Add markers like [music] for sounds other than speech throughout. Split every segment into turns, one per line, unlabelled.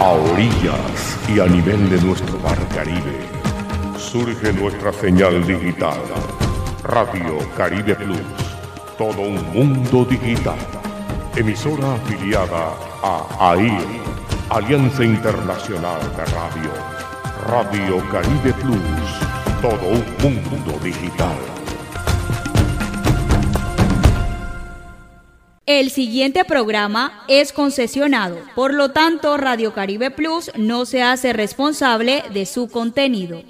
A orillas y a nivel de nuestro mar Caribe, surge nuestra señal digital. Radio Caribe Plus. Todo un mundo digital. Emisora afiliada a AIR, Alianza Internacional de Radio. Radio Caribe Plus. Todo un mundo digital.
El siguiente programa es concesionado, por lo tanto Radio Caribe Plus no se hace responsable de su contenido.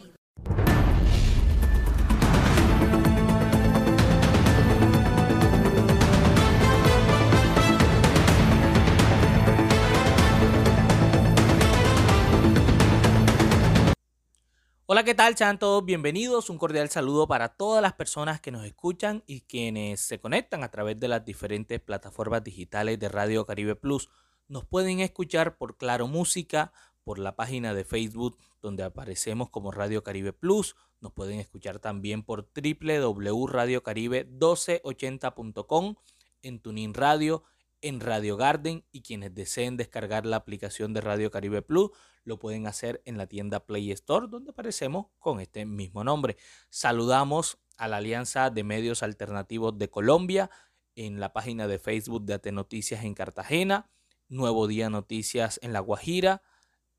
Hola, ¿qué tal? Sean todos bienvenidos. Un cordial saludo para todas las personas que nos escuchan y quienes se conectan a través de las diferentes plataformas digitales de Radio Caribe Plus. Nos pueden escuchar por Claro Música, por la página de Facebook donde aparecemos como Radio Caribe Plus. Nos pueden escuchar también por www.radiocaribe1280.com en Tuning Radio en Radio Garden y quienes deseen descargar la aplicación de Radio Caribe Plus lo pueden hacer en la tienda Play Store donde aparecemos con este mismo nombre. Saludamos a la Alianza de Medios Alternativos de Colombia en la página de Facebook de Ate Noticias en Cartagena, Nuevo Día Noticias en La Guajira,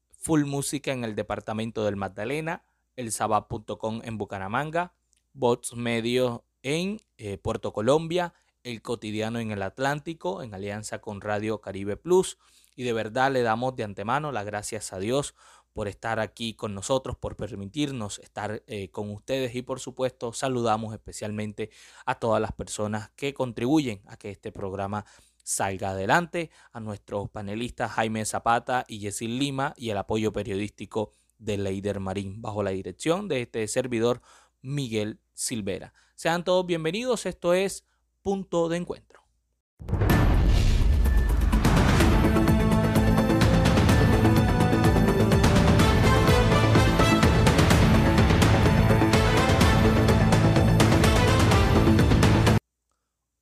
Full Música en el departamento del Magdalena, el Saba.com en Bucaramanga, Bots Medios en eh, Puerto Colombia, el cotidiano en el Atlántico, en alianza con Radio Caribe Plus. Y de verdad le damos de antemano las gracias a Dios por estar aquí con nosotros, por permitirnos estar eh, con ustedes y por supuesto saludamos especialmente a todas las personas que contribuyen a que este programa salga adelante, a nuestros panelistas Jaime Zapata y Yesil Lima y el apoyo periodístico de Leider Marín bajo la dirección de este servidor Miguel Silvera. Sean todos bienvenidos, esto es punto de encuentro.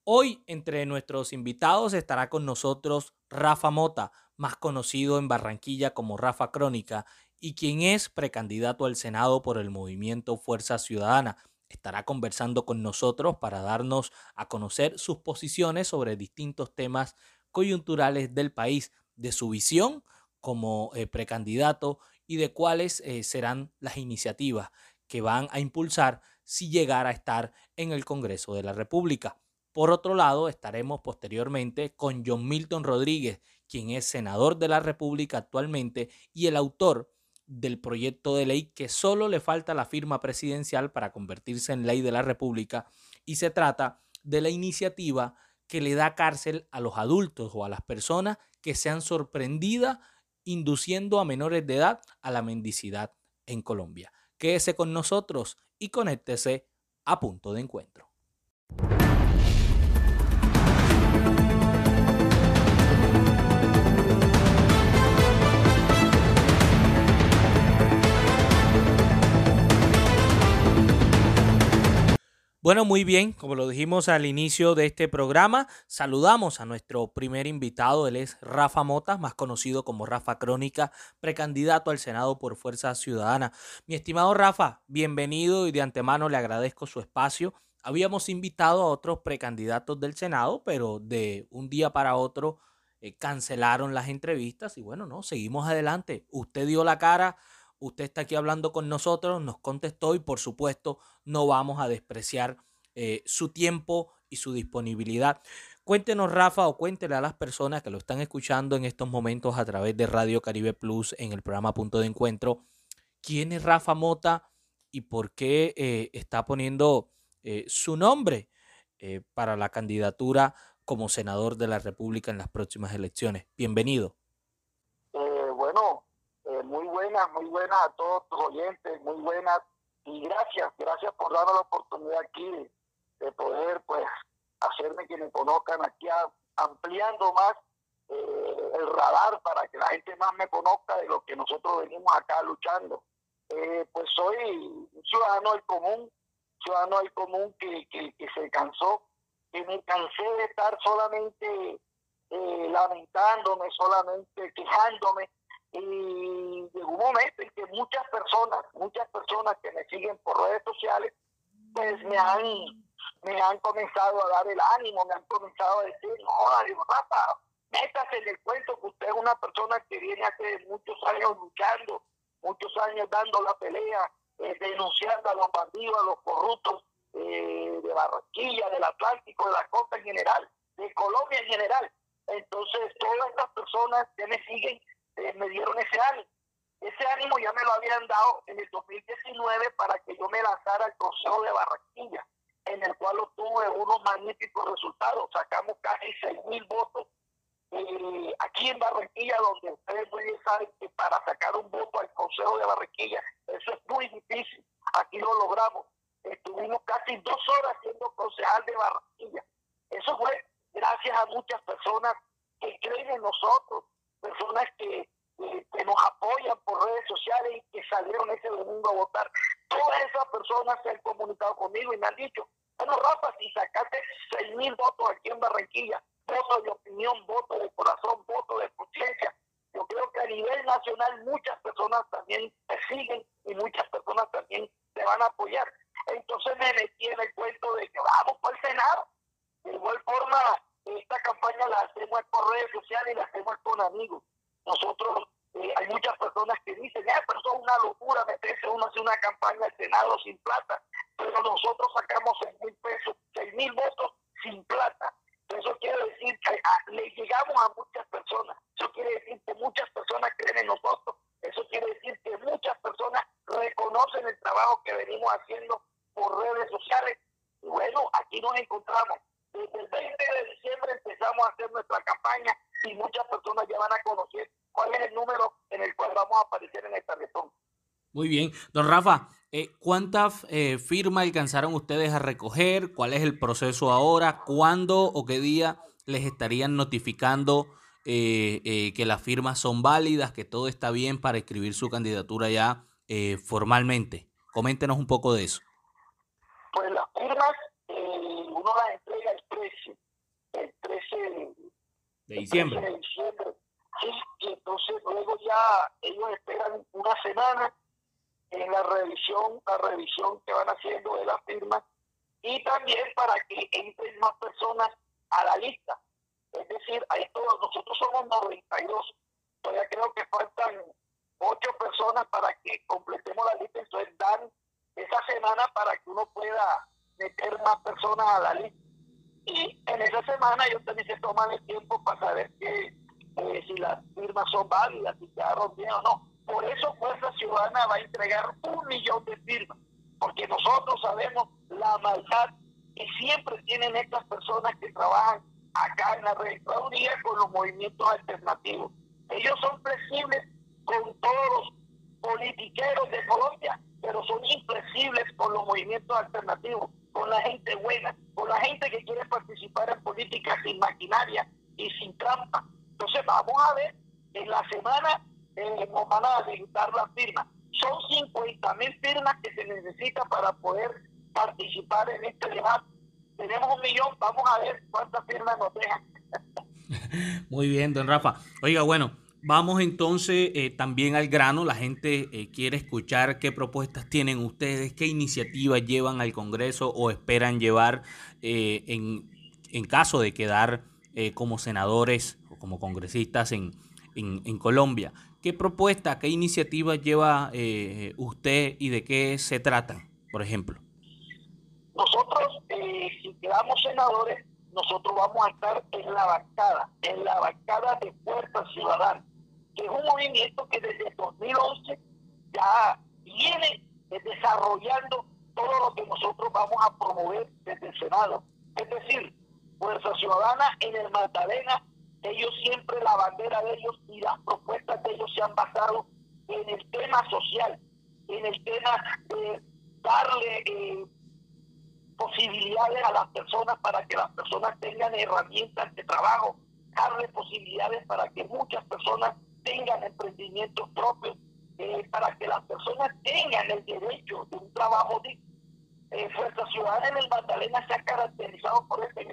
Hoy entre nuestros invitados estará con nosotros Rafa Mota, más conocido en Barranquilla como Rafa Crónica, y quien es precandidato al Senado por el movimiento Fuerza Ciudadana estará conversando con nosotros para darnos a conocer sus posiciones sobre distintos temas coyunturales del país, de su visión como eh, precandidato y de cuáles eh, serán las iniciativas que van a impulsar si llegara a estar en el Congreso de la República. Por otro lado, estaremos posteriormente con John Milton Rodríguez, quien es senador de la República actualmente y el autor del proyecto de ley que solo le falta la firma presidencial para convertirse en ley de la República y se trata de la iniciativa que le da cárcel a los adultos o a las personas que sean sorprendidas induciendo a menores de edad a la mendicidad en Colombia. Quédese con nosotros y conéctese a punto de encuentro. Bueno, muy bien, como lo dijimos al inicio de este programa, saludamos a nuestro primer invitado, él es Rafa Mota, más conocido como Rafa Crónica, precandidato al Senado por Fuerza Ciudadana. Mi estimado Rafa, bienvenido y de antemano le agradezco su espacio. Habíamos invitado a otros precandidatos del Senado, pero de un día para otro eh, cancelaron las entrevistas y bueno, no, seguimos adelante. Usted dio la cara usted está aquí hablando con nosotros, nos contestó y por supuesto no vamos a despreciar eh, su tiempo y su disponibilidad. Cuéntenos, Rafa, o cuéntele a las personas que lo están escuchando en estos momentos a través de Radio Caribe Plus en el programa Punto de Encuentro, quién es Rafa Mota y por qué eh, está poniendo eh, su nombre para la candidatura como senador de la República en las próximas elecciones. Bienvenido.
Muy buenas, muy buenas a todos tus oyentes, muy buenas y gracias, gracias por darme la oportunidad aquí de, poder pues hacerme que me conozcan aquí ampliando más eh, el radar para que la gente más me conozca de lo que nosotros venimos acá luchando. Eh, pues soy un ciudadano del común, ciudadano del común que, que, se cansó, que me cansé de estar solamente eh, lamentándome, solamente quejándome Y llegó un momento en que muchas personas, muchas personas que me siguen por redes sociales, pues me han, me han comenzado a dar el ánimo, me han comenzado a decir, no, digo, Rafa, métase en el cuento que usted es una persona que viene hace muchos años luchando, muchos años dando la pelea, eh, denunciando a los bandidos, a los corruptos eh, de Barranquilla, del Atlántico, de la costa en general, de Colombia en general. Entonces, todas estas personas que me siguen eh, me dieron ese ánimo. Ese ánimo ya me lo habían dado en el 2019 para que yo me lanzara al Consejo de Barranquilla, en el cual obtuve unos magníficos resultados. Sacamos casi 6 mil votos eh, aquí en Barranquilla, donde ustedes muy bien saben que para sacar un voto al Consejo de Barranquilla, eso es muy difícil. Aquí lo logramos. Estuvimos casi dos horas siendo concejal de Barranquilla. Eso fue gracias a muchas personas que creen en nosotros, personas que, que, nos apoyan por redes sociales y que salieron ese domingo a votar. Todas esas personas se han comunicado conmigo y me han dicho, bueno, Rafa, si sacaste seis mil votos aquí en Barranquilla, voto de opinión, voto de corazón, voto de conciencia, yo creo que a nivel nacional muchas personas también te siguen y muchas personas también te van a apoyar. Entonces me metí en el cuento de que vamos por el Senado. De igual forma, esta campaña la hacemos por redes sociales y la hacemos con amigos. Nosotros, eh, hay muchas personas que dicen, eh, pero eso es una locura meterse uno hace una campaña al Senado sin plata. Pero nosotros sacamos seis mil pesos, seis mil votos sin plata. Eso quiere decir que ah, le llegamos a muchas personas. Eso quiere decir que muchas personas creen en nosotros. Eso quiere decir que muchas personas reconocen el trabajo que venimos haciendo por redes sociales. Y bueno, aquí nos encontramos. Desde el 20 de diciembre empezamos a hacer nuestra campaña y muchas personas ya van a conocer cuál es el número en el cual vamos a aparecer en esta tarjetón.
Muy bien. Don Rafa, eh, ¿cuántas eh, firmas alcanzaron ustedes a recoger? ¿Cuál es el proceso ahora? ¿Cuándo o qué día les estarían notificando eh, que las firmas son válidas, que todo está bien para escribir su candidatura ya formalmente? Coméntenos un poco de eso.
Pues las firmas uno las el 13, el 13
de diciembre.
de diciembre. Sí, y entonces luego ya ellos esperan una semana en la revisión, la revisión que van haciendo de la firma y también para que entren más personas a la lista. Es decir, ahí todos, nosotros somos 92, todavía creo que faltan ocho personas para que completemos la lista, entonces dan esa semana para que uno pueda meter más personas a la lista. Y en esa semana ellos también se toman el tiempo para saber que, eh, si las firmas son válidas, si quedaron bien o no. Por eso Fuerza Ciudadana va a entregar un millón de firmas, porque nosotros sabemos la maldad que siempre tienen estas personas que trabajan acá en la registraduría con los movimientos alternativos. Ellos son flexibles con todos los politiqueros de Colombia, pero son inflexibles con los movimientos alternativos, con la gente buena, con la gente que quiere participar en política sin maquinaria y sin trampa. Entonces vamos a ver en la semana eh, van a digitar las firmas. Son 50 mil firmas que se necesitan para poder participar en este debate. Tenemos un millón, vamos a ver cuántas firmas nos dejan. [laughs]
Muy bien, don Rafa. Oiga, bueno, vamos entonces eh, también al grano. La gente eh, quiere escuchar qué propuestas tienen ustedes, qué iniciativas llevan al Congreso o esperan llevar eh, en, en, caso de quedar como senadores o como congresistas en, en, en Colombia. ¿Qué propuesta, qué iniciativa lleva eh, usted y de qué se trata, por ejemplo?
Nosotros, eh, si quedamos senadores, nosotros vamos a estar en la bancada, en la bancada de Fuerza Ciudadana, que es un movimiento que desde 2011 ya viene desarrollando todo lo que nosotros vamos a promover desde el Senado. Es decir, Fuerza Ciudadana en el Magdalena ellos siempre la bandera de ellos y las propuestas de ellos se han basado en el tema social, en el tema de darle eh, posibilidades a las personas para que las personas tengan herramientas de trabajo, darle posibilidades para que muchas personas tengan emprendimientos propios, eh, para que las personas tengan el derecho de un trabajo digno. Eh, Fuerza Ciudadana en el Magdalena se ha caracterizado por este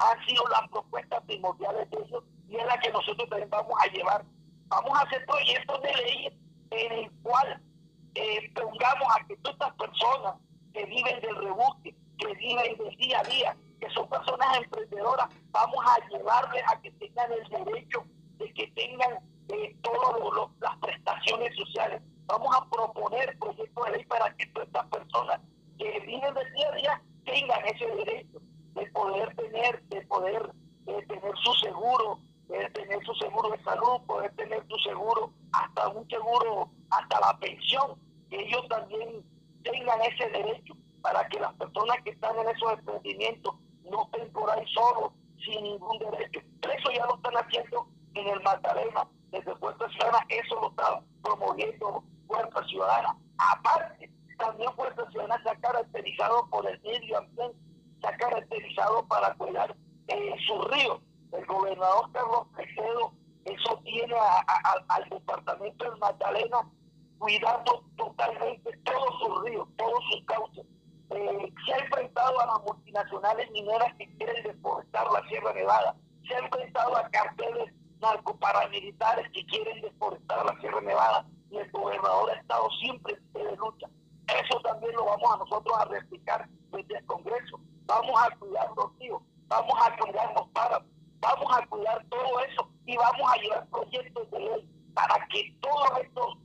han sido las propuestas primordiales de ellos y es la que nosotros también vamos a llevar vamos a hacer proyectos de ley en el cual eh, pongamos a que todas estas personas que viven del rebusque, que viven del día a día, que son personas emprendedoras, vamos a llevarles a que tengan el derecho de que tengan eh, todas las prestaciones sociales. Vamos a proponer proyectos de ley para que todas estas personas que viven del día tengan ese derecho de poder tener, de poder eh, tener su seguro, de tener su seguro de salud, poder tener su seguro, hasta un seguro, hasta la pensión, que ellos también tengan ese derecho para que las personas que están en esos emprendimientos no estén por ahí solos, sin ningún derecho. Eso ya lo están haciendo en el Magdalena, desde Fuerza Ciudadana, eso lo está promoviendo Fuerza Ciudadana. Aparte, también Fuerza Ciudadana se ha caracterizado por el medio ambiente, se ha caracterizado para cuidar eh, sus ríos. El gobernador Carlos Pesedo, eso tiene al departamento del Magdalena cuidando totalmente todos sus ríos, todos sus cauces. Eh, se ha enfrentado a las multinacionales mineras que quieren deforestar la Sierra Nevada, se ha enfrentado a carteles narcoparamilitares que quieren deforestar la Sierra Nevada y el gobernador ha estado siempre de lucha. Eso también lo vamos a nosotros a replicar desde el Congreso. Vamos a cuidar los ríos, vamos a cuidar los páramos, vamos a cuidar todo eso y vamos a llevar proyectos de ley para que todos estos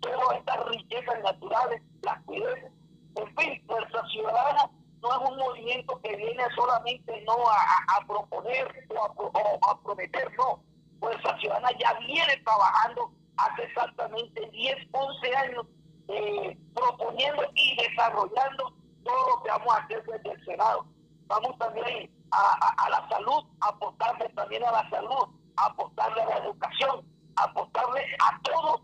todas estas riquezas naturales las cuidemos. En fin, Fuerza Ciudadana no es un movimiento que viene solamente no a, proponer o a, prometer, no. Fuerza Ciudadana ya viene trabajando hace exactamente 10, 11 años eh, proponiendo y desarrollando todo lo que vamos a hacer desde el Senado. Vamos también a, la salud, apostarle también a la salud, apostarle a la educación, apostarle a todo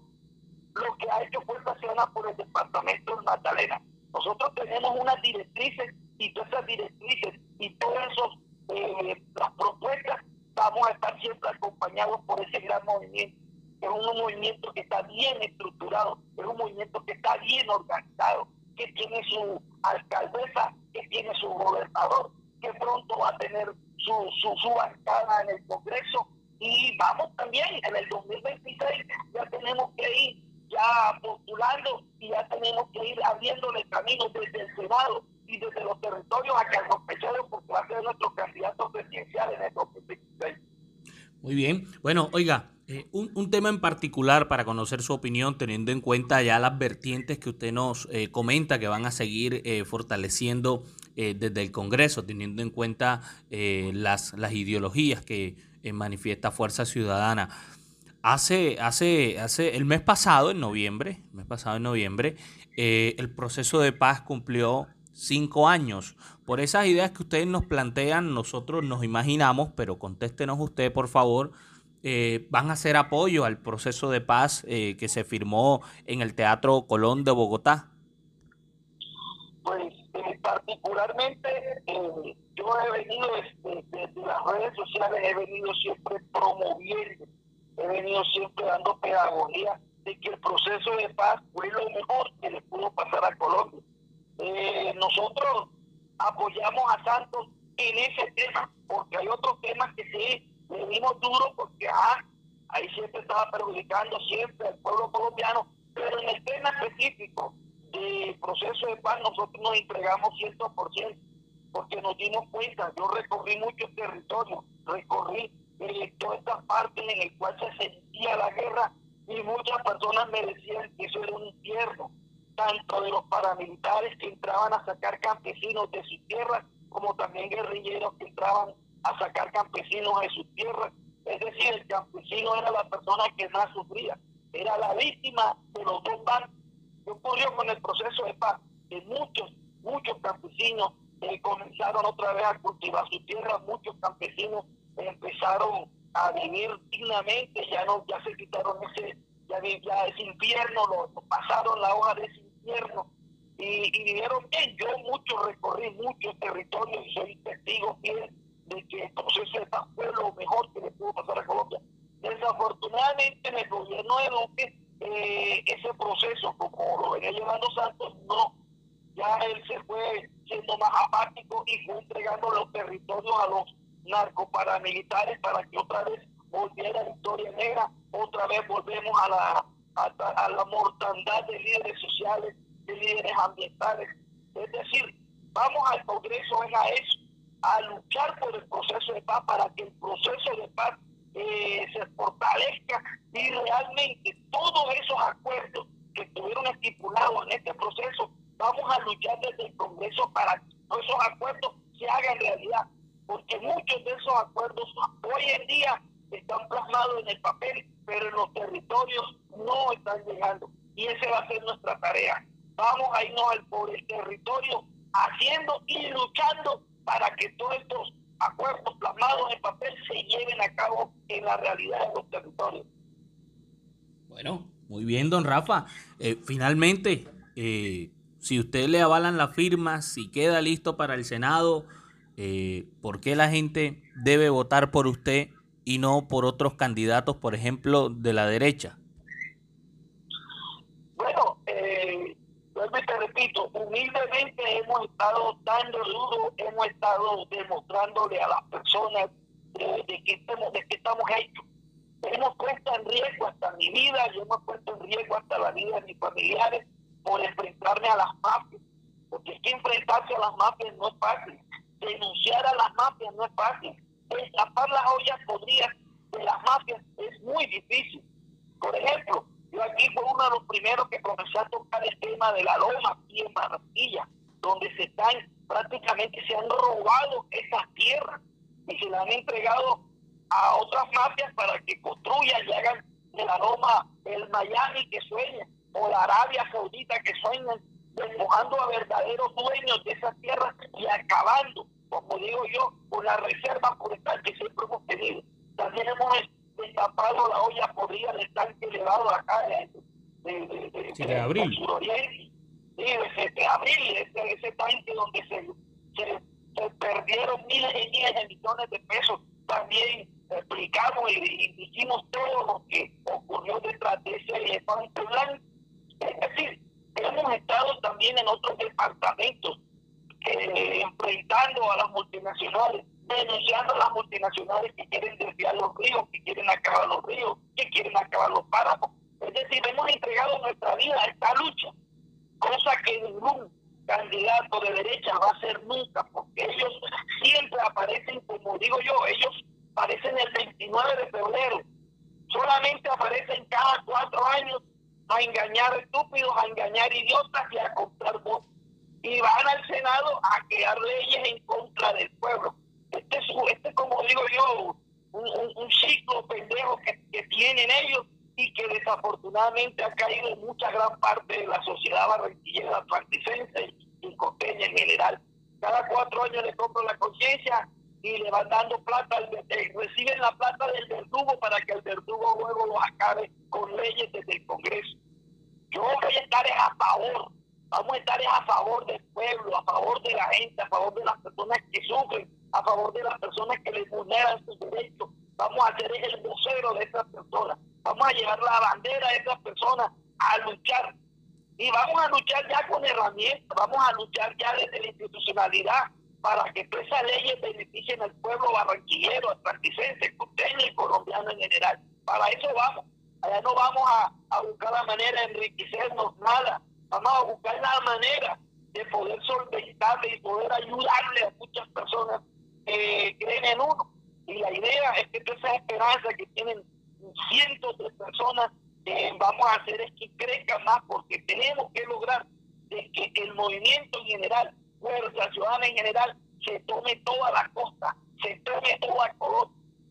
lo que ha hecho Fuerza Ciudadana por el departamento de Magdalena. Nosotros tenemos unas directrices y todas esas directrices y todas eh, las propuestas vamos a estar siempre acompañados por ese gran movimiento. Es un movimiento que está bien estructurado, es un movimiento que está bien organizado, que tiene su alcaldesa, que tiene su gobernador, que pronto va a tener su, su, su en el Congreso y vamos también en el 2026 ya tenemos que ir ya postulando y ya tenemos que ir abriéndole camino desde el Senado y desde los territorios a Carlos Pechero porque va a ser nuestro candidato presidencial en el 2026.
Muy bien. Bueno, oiga, eh, un, un, tema en particular para conocer su opinión, teniendo en cuenta ya las vertientes que usted nos eh, comenta que van a seguir eh, fortaleciendo desde el Congreso, teniendo en cuenta las, las ideologías que manifiesta Fuerza Ciudadana. Hace, hace, hace el mes pasado, en noviembre, el mes pasado en noviembre, el proceso de paz cumplió cinco años. Por esas ideas que ustedes nos plantean, nosotros nos imaginamos, pero contéstenos usted, por favor, eh, van a hacer apoyo al proceso de paz eh, que se firmó en el Teatro Colón de Bogotá.
Pues particularmente yo he venido desde las redes sociales, he venido siempre promoviendo he venido siempre dando pedagogía de que el proceso de paz fue lo mejor que le pudo pasar a Colombia. Eh, nosotros apoyamos a Santos en ese tema, porque hay otros temas que sí le dimos duro, porque ah, ahí siempre estaba perjudicando siempre al pueblo colombiano, pero en el tema específico del proceso de paz nosotros nos entregamos 100%, porque nos dimos cuenta, yo recorrí muchos territorios, recorrí eh, toda esta parte en el cual se sentía la guerra y muchas personas me decían que eso era un infierno, tanto de los paramilitares que entraban a sacar campesinos de sus tierras, como también guerrilleros que entraban a sacar campesinos de sus tierras. Es decir, el campesino era la persona que más sufría, era la víctima de los dos bandos. ¿Qué ocurrió con el proceso de paz? Que muchos, muchos campesinos eh, comenzaron otra vez a cultivar sus tierras, muchos campesinos empezaron a vivir dignamente, ya no, ya se quitaron ese, ya, ya ese infierno, lo, pasaron la hoja de ese infierno y, y vivieron bien. Yo mucho recorrí muchos territorios y soy testigo fiel de que el proceso fue lo mejor que le pudo pasar a Colombia. Desafortunadamente en el gobierno de López eh, ese proceso, como lo venía llevando Santos, no. Ya él se fue siendo más apático y fue entregando los territorios a los narcoparamilitares para que otra vez volviera Victoria Negra, otra vez volvemos a la, a, la mortandad de líderes sociales, de líderes ambientales. Es decir, vamos al Congreso es a eso, a luchar por el proceso de paz para que el proceso de paz eh, se fortalezca y realmente todos esos acuerdos que estuvieron estipulados en este proceso, vamos a luchar desde el Congreso para que esos acuerdos se hagan realidad, porque muchos de esos acuerdos hoy en día están plasmados en el papel, pero en los territorios no están llegando. Y esa va a ser nuestra tarea. Vamos a irnos al, por el territorio haciendo y luchando para que todos estos acuerdos plasmados en papel se lleven a cabo en la realidad de los territorios.
Bueno, muy bien, don Rafa. Eh, finalmente, eh, si usted le avalan la firma, si queda listo para el Senado, eh, ¿por qué la gente debe votar por usted y no por otros candidatos, por ejemplo, de la derecha?
Bueno, eh, te repito, humildemente hemos estado dando duro, hemos estado demostrándole a las personas de, que, estamos, de que estamos hechos. Hemos puesto en riesgo hasta mi vida, yo hemos puesto en riesgo hasta la vida de mis familiares por enfrentarme a las mafias. Porque es que enfrentarse a las mafias no es fácil. Denunciar a las mafias no es fácil destapar las ollas podridas de las mafias es muy difícil. Por ejemplo, yo aquí fue uno de los primeros que comencé a tocar el tema de la loma aquí en Barranquilla, donde se están, prácticamente se han robado esas tierras y se las han entregado a otras mafias para que construyan y hagan de la loma el Miami que sueña o la Arabia Saudita que sueñan, despojando a verdaderos dueños de esas tierras y acabando como digo yo, con la reserva forestal que siempre hemos tenido. También hemos destapado la olla podrida del tanque elevado acá de, de, de, de, de abril. Sí, de abril, ese, ese tanque donde se, se, se, perdieron miles y miles de millones de pesos. También explicamos y, dijimos todo lo que ocurrió detrás de ese elefante blanco. Es decir, hemos estado también en otros departamentos eh, enfrentando a las multinacionales, denunciando a las multinacionales que quieren desviar los ríos, que quieren acabar los ríos, que quieren acabar los páramos. Es decir, hemos entregado nuestra vida a esta lucha, cosa que ningún candidato de derecha va a hacer nunca, porque ellos siempre aparecen, como digo yo, ellos aparecen el 29 de febrero, solamente aparecen cada cuatro años a engañar estúpidos, a engañar idiotas y a comprar votos y van al Senado a crear leyes en contra del pueblo. Este es, este, como digo yo, un, ciclo pendejo que, tienen ellos y que desafortunadamente ha caído en mucha gran parte de la sociedad barranquillera, particense y costeña en general. Cada cuatro años le compran la conciencia y le van dando plata, al, eh, reciben la plata del verdugo para que el verdugo luego los acabe con leyes desde el Congreso. Yo voy a estar a favor Vamos a estar a favor del pueblo, a favor de la gente, a favor de las personas que sufren, a favor de las personas que les vulneran sus derechos. Vamos a ser el vocero de esas personas. Vamos a llevar la bandera de esas personas a luchar. Y vamos a luchar ya con herramientas, vamos a luchar ya desde la institucionalidad para que esas leyes beneficien al pueblo barranquillero, atlanticense, costeño y colombiano en general. Para eso vamos. Allá no vamos a, a buscar la manera de enriquecernos nada Vamos a buscar la manera de poder solventarle y poder ayudarle a muchas personas que creen en uno. Y la idea es que toda esa esperanza que tienen cientos de personas eh, vamos a hacer es que crezca más porque tenemos que lograr de que el movimiento en general, Fuerza Ciudadana en general, se tome toda la costa, se tome toda color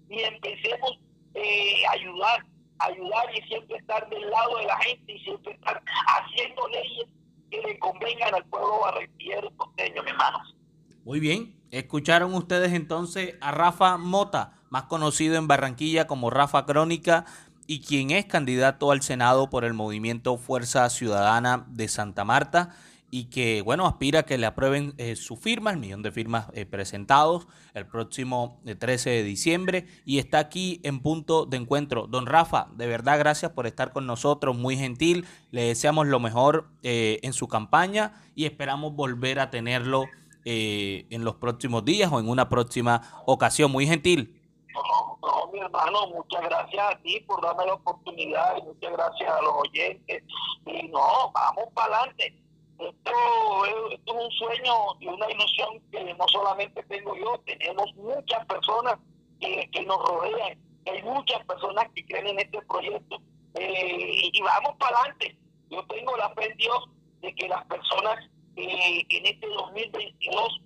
y empecemos eh, a ayudar ayudar y siempre estar del lado de la gente y siempre estar haciendo leyes que le convengan al pueblo barranquillero costeño, mi hermanos.
Muy bien, escucharon ustedes entonces a Rafa Mota, más conocido en Barranquilla como Rafa Crónica, y quien es candidato al Senado por el movimiento Fuerza Ciudadana de Santa Marta y que, bueno, aspira a que le aprueben eh, su firma, el millón de firmas eh, presentados el próximo 13 eh, de diciembre y está aquí en punto de encuentro. Don Rafa, de verdad gracias por estar con nosotros, muy gentil, le deseamos lo mejor en su campaña y esperamos volver a tenerlo en los próximos días o en una próxima ocasión, muy gentil.
No, mi hermano, muchas gracias a ti por darme la oportunidad y muchas gracias a los oyentes. Y no, vamos para adelante. Esto, es un sueño y una ilusión que no solamente tengo yo, tenemos muchas personas que, que nos rodean, hay muchas personas que creen en este proyecto. Eh, y vamos para adelante. Yo tengo la fe en Dios de que las personas eh, en este 2022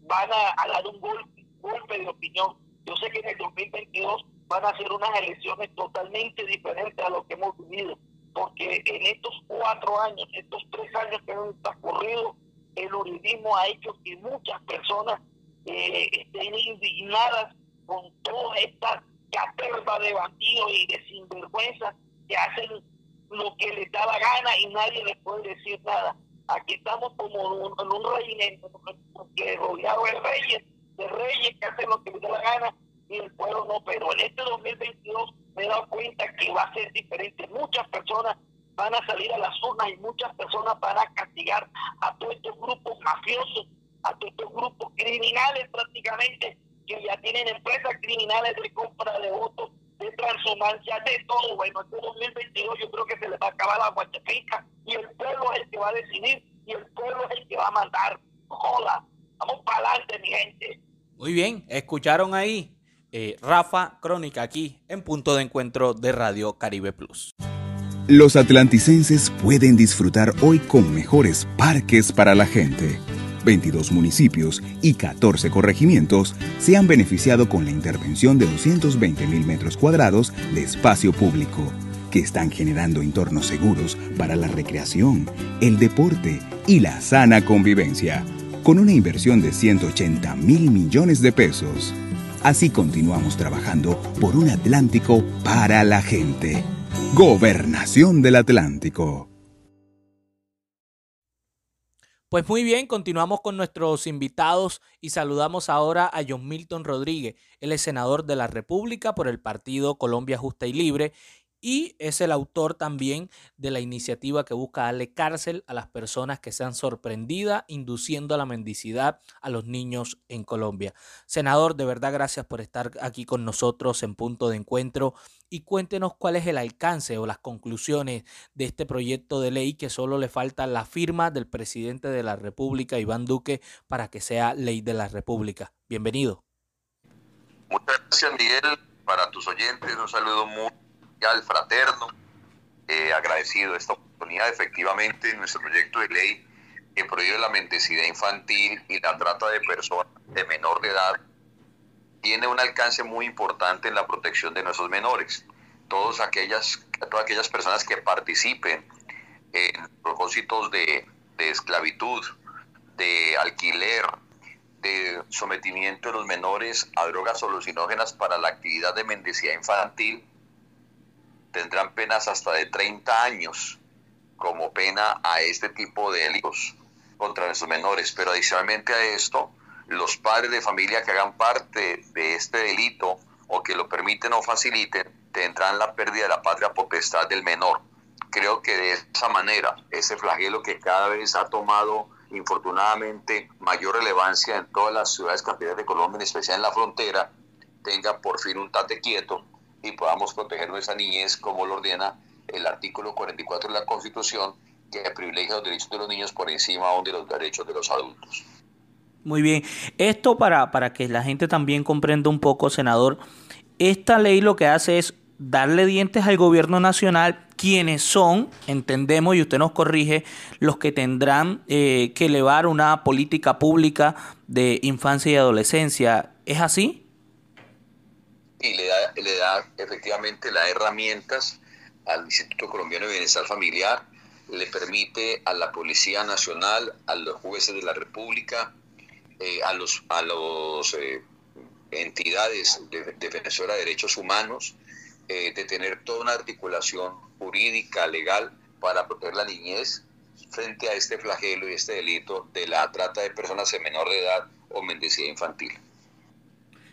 van a, dar un golpe, golpe de opinión. Yo sé que en el 2022 van a ser unas elecciones totalmente diferentes a lo que hemos vivido, porque en estos cuatro años, estos tres años que han transcurrido, el uribismo ha hecho que muchas personas eh, estén indignadas con toda esta caterva de bandidos y de sinvergüenza que hacen lo que les da la gana y nadie les puede decir nada. Aquí estamos como en un, regimiento que rodeado de reyes, de reyes que hacen lo que les da la gana y el pueblo no. Pero en este 2022 me he dado cuenta que va a ser diferente. Muchas personas van a salir a las zonas y muchas personas van a castigar a todos estos grupos mafiosos, a todos estos grupos criminales prácticamente que ya tienen empresas criminales de compra de votos, de transhumancia, de todo. Bueno, este 2022 yo creo que se les va a acabar la guachafica y el pueblo es el que va a decidir y el pueblo es el que va a mandar. Joda, vamos para adelante, mi gente.
Muy bien, escucharon ahí eh, Rafa Crónica aquí en punto de encuentro de Radio Caribe Plus.
Los atlanticenses pueden disfrutar hoy con mejores parques para la gente 22 municipios y 14 corregimientos se han beneficiado con la intervención de 220 mil metros cuadrados de espacio público, que están generando entornos seguros para la recreación, el deporte y la sana convivencia, con una inversión de 180 mil millones de pesos. Así continuamos trabajando por un Atlántico para la gente. Gobernación del Atlántico.
Pues muy bien, continuamos con nuestros invitados y saludamos ahora a John Milton Rodríguez. Es senador de la República por el partido Colombia Justa y Libre y es el autor también de la iniciativa que busca darle cárcel a las personas que sean sorprendidas induciendo a la mendicidad a los niños en Colombia. Senador, de verdad gracias por estar aquí con nosotros en punto de encuentro y cuéntenos cuál es el alcance o las conclusiones de este proyecto de ley que solo le falta la firma del presidente de la República, Iván Duque, para que sea ley de la República. Bienvenido.
Muchas gracias, Miguel. Para tus oyentes, un saludo muy al fraterno, eh, agradecido esta oportunidad. Efectivamente, nuestro proyecto de ley que prohíbe la mendicidad infantil y la trata de personas de menor de edad tiene un alcance muy importante en la protección de nuestros menores. Todas aquellas, todas aquellas personas que participen en propósitos de, de esclavitud, de alquiler, de sometimiento de los menores a drogas alucinógenas para la actividad de mendicidad infantil, tendrán penas hasta de 30 años como pena a este tipo de delitos contra nuestros menores. Pero adicionalmente a esto, los padres de familia que hagan parte de este delito o que lo permiten o faciliten, tendrán la pérdida de la patria potestad del menor. Creo que de esa manera, ese flagelo que cada vez ha tomado infortunadamente mayor relevancia en todas las ciudades capitales de Colombia, en especial en la frontera, tenga por fin un tate quieto y podamos proteger nuestra niñez como lo ordena el artículo 44 de la Constitución, que privilegia los derechos de los niños por encima de los derechos de los adultos.
Muy bien, esto para, para que la gente también comprenda un poco, senador, esta ley lo que hace es darle dientes al gobierno nacional, quienes son, entendemos, y usted nos corrige, los que tendrán eh, que elevar una política pública de infancia y adolescencia. ¿Es así?
Y le da, le da efectivamente las herramientas al Instituto Colombiano de Bienestar Familiar, le permite a la Policía Nacional, a los jueces de la República, eh, a los, a los eh, entidades de, defensoras de derechos humanos, eh, de tener toda una articulación jurídica, legal, para proteger la niñez frente a este flagelo y este delito de la trata de personas en menor de edad o mendicidad infantil.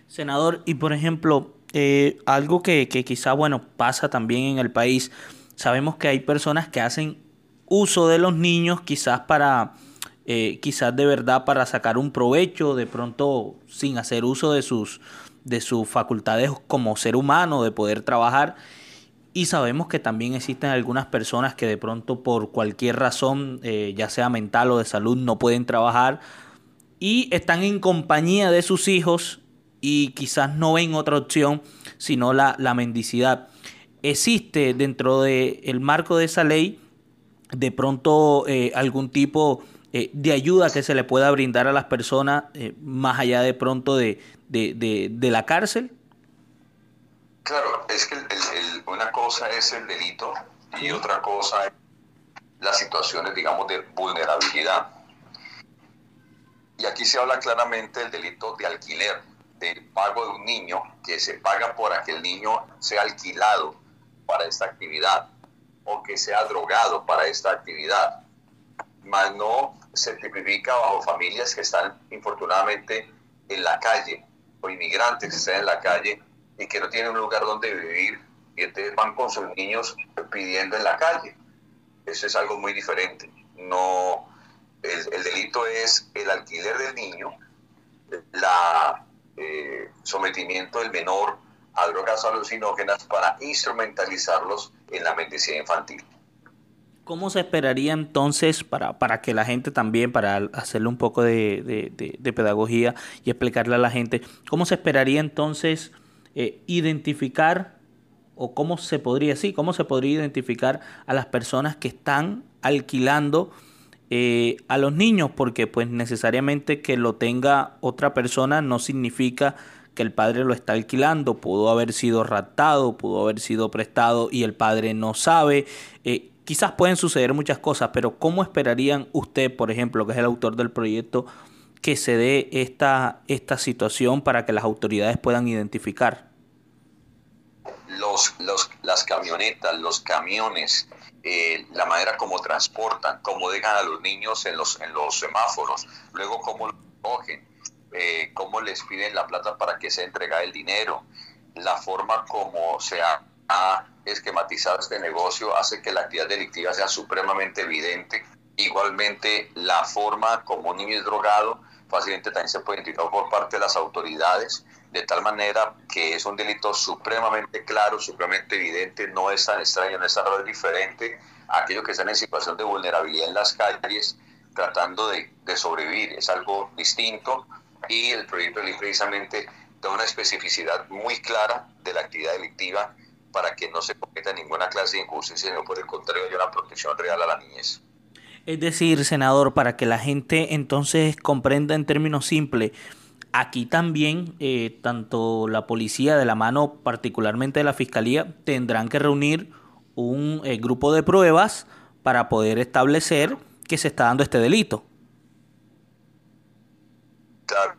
Senador, y por ejemplo, eh, algo que, quizá, bueno, pasa también en el país. Sabemos que hay personas que hacen uso de los niños quizás para, eh, quizás de verdad para sacar un provecho, de pronto sin hacer uso de sus, de sus facultades como ser humano, de poder trabajar. Y sabemos que también existen algunas personas que de pronto por cualquier razón, eh, ya sea mental o de salud, no pueden trabajar y están en compañía de sus hijos y quizás no ven otra opción sino la, la mendicidad. ¿Existe dentro del marco de esa ley de pronto eh, algún tipo eh, de ayuda que se le pueda brindar a las personas más allá de pronto de, de la cárcel?
Claro, es que una cosa es el delito y otra cosa es las situaciones, digamos, de vulnerabilidad. Y aquí se habla claramente del delito de alquiler, del pago de un niño, que se paga por que el niño sea alquilado para esta actividad o que sea drogado para esta actividad. Más no se tipifica bajo familias que están infortunadamente en la calle o inmigrantes que están en la calle y que no tienen un lugar donde vivir y entonces van con sus niños pidiendo en la calle. Eso es algo muy diferente. No, el, delito es el alquiler del niño, la eh, sometimiento del menor a drogas alucinógenas para instrumentalizarlos en la medicina infantil.
¿Cómo se esperaría entonces para, para que la gente también, para hacerle un poco de, de, de pedagogía y explicarle a la gente, cómo se esperaría entonces eh, identificar o cómo se podría, sí, cómo se podría identificar a las personas que están alquilando eh, a los niños, porque pues necesariamente que lo tenga otra persona no significa que el padre lo está alquilando, pudo haber sido raptado, pudo haber sido prestado y el padre no sabe. Eh, quizás pueden suceder muchas cosas, pero ¿cómo esperarían usted, por ejemplo, que es el autor del proyecto, que se dé esta, esta situación para que las autoridades puedan identificar?
Los, los, las camionetas, los camiones, eh, la manera como transportan, cómo dejan a los niños en los, en los semáforos, luego cómo los cogen, eh, cómo les piden la plata para que se entregue el dinero, la forma como se ha, ha esquematizado este negocio hace que la actividad delictiva sea supremamente evidente. Igualmente, la forma como un niño es drogado fácilmente también se puede identificar por parte de las autoridades, de tal manera que es un delito supremamente claro, supremamente evidente, no es tan extraño, no es tan diferente a aquellos que están en situación de vulnerabilidad en las calles tratando de, de sobrevivir, es algo distinto y el proyecto de ley precisamente da una especificidad muy clara de la actividad delictiva para que no se cometa ninguna clase de injusticia, sino por el contrario haya una protección real a la niñez.
Es decir, senador, para que la gente entonces comprenda en términos simples, aquí también eh, tanto la policía de la mano, particularmente de la fiscalía, tendrán que reunir un eh, grupo de pruebas para poder establecer que se está dando este delito.
Claro,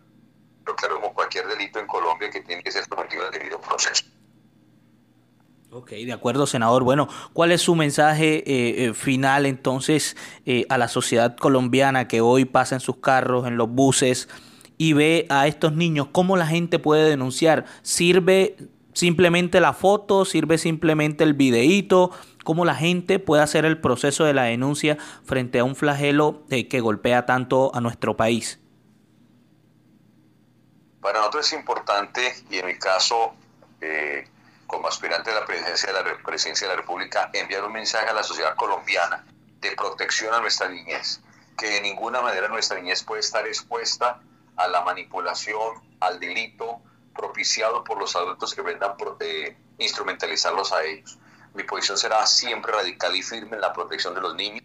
claro, como cualquier delito en Colombia que tiene que ser sometido al debido proceso.
Ok, de acuerdo, senador. Bueno, ¿cuál es su mensaje eh, eh, final entonces eh, a la sociedad colombiana que hoy pasa en sus carros, en los buses y ve a estos niños? ¿Cómo la gente puede denunciar? ¿Sirve simplemente la foto? ¿Sirve simplemente el videíto? ¿Cómo la gente puede hacer el proceso de la denuncia frente a un flagelo que golpea tanto a nuestro país?
Para nosotros es importante, y en mi caso, como aspirante a la presidencia de la, presidencia de la República, enviar un mensaje a la sociedad colombiana de protección a nuestra niñez, que de ninguna manera nuestra niñez puede estar expuesta a la manipulación, al delito propiciado por los adultos que vendan eh, instrumentalizarlos a ellos. Mi posición será siempre radical y firme en la protección de los niños,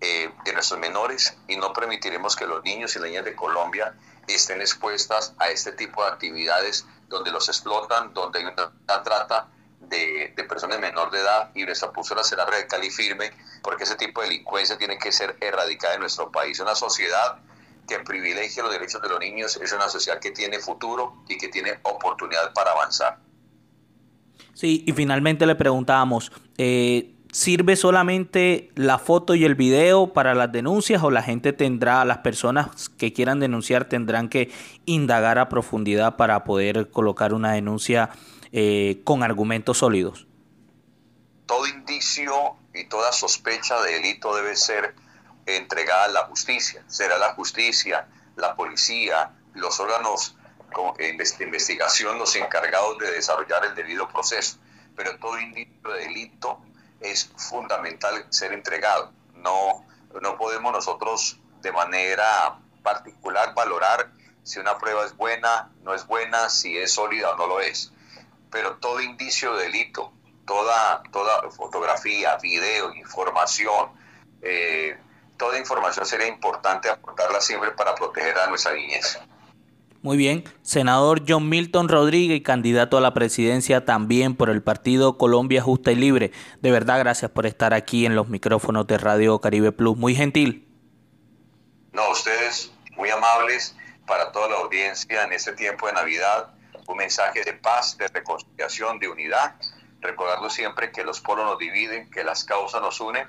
eh, de nuestros menores, y no permitiremos que los niños y niñas de Colombia estén expuestas a este tipo de actividades donde los explotan, donde hay una trata de, personas menor de edad y nuestra postura será radical y firme porque ese tipo de delincuencia tiene que ser erradicada en nuestro país. Una sociedad que privilegia los derechos de los niños es una sociedad que tiene futuro y que tiene oportunidad para avanzar.
Sí, y finalmente le preguntábamos, eh, ¿Sirve solamente la foto y el video para las denuncias o la gente tendrá, las personas que quieran denunciar tendrán que indagar a profundidad para poder colocar una denuncia eh, con argumentos sólidos?
Todo indicio y toda sospecha de delito debe ser entregada a la justicia. Será la justicia, la policía, los órganos investigación los encargados de desarrollar el debido proceso, pero todo indicio de delito es fundamental ser entregado. No, no podemos nosotros de manera particular valorar si una prueba es buena, no es buena, si es sólida o no lo es. Pero todo indicio de delito, toda, toda fotografía, video, información, eh, toda información sería importante aportarla siempre para proteger a nuestra niñez.
Muy bien, senador John Milton Rodríguez, candidato a la presidencia también por el partido Colombia Justa y Libre. De verdad, gracias por estar aquí en los micrófonos de Radio Caribe Plus. Muy gentil.
No, ustedes muy amables para toda la audiencia en este tiempo de Navidad. Un mensaje de paz, de reconciliación, de unidad. Recordando siempre que los polos nos dividen, que las causas nos unen.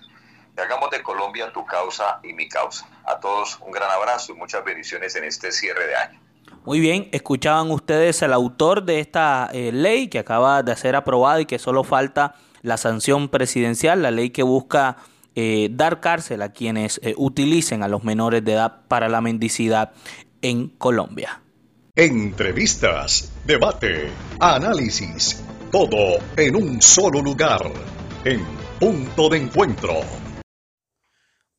Y hagamos de Colombia tu causa y mi causa. A todos un gran abrazo y muchas bendiciones en este cierre de año.
Muy bien, escuchaban ustedes el autor de esta eh, ley que acaba de ser aprobada y que solo falta la sanción presidencial, la ley que busca eh, dar cárcel a quienes eh, utilicen a los menores de edad para la mendicidad en Colombia.
Entrevistas, debate, análisis, todo en un solo lugar, en punto de encuentro.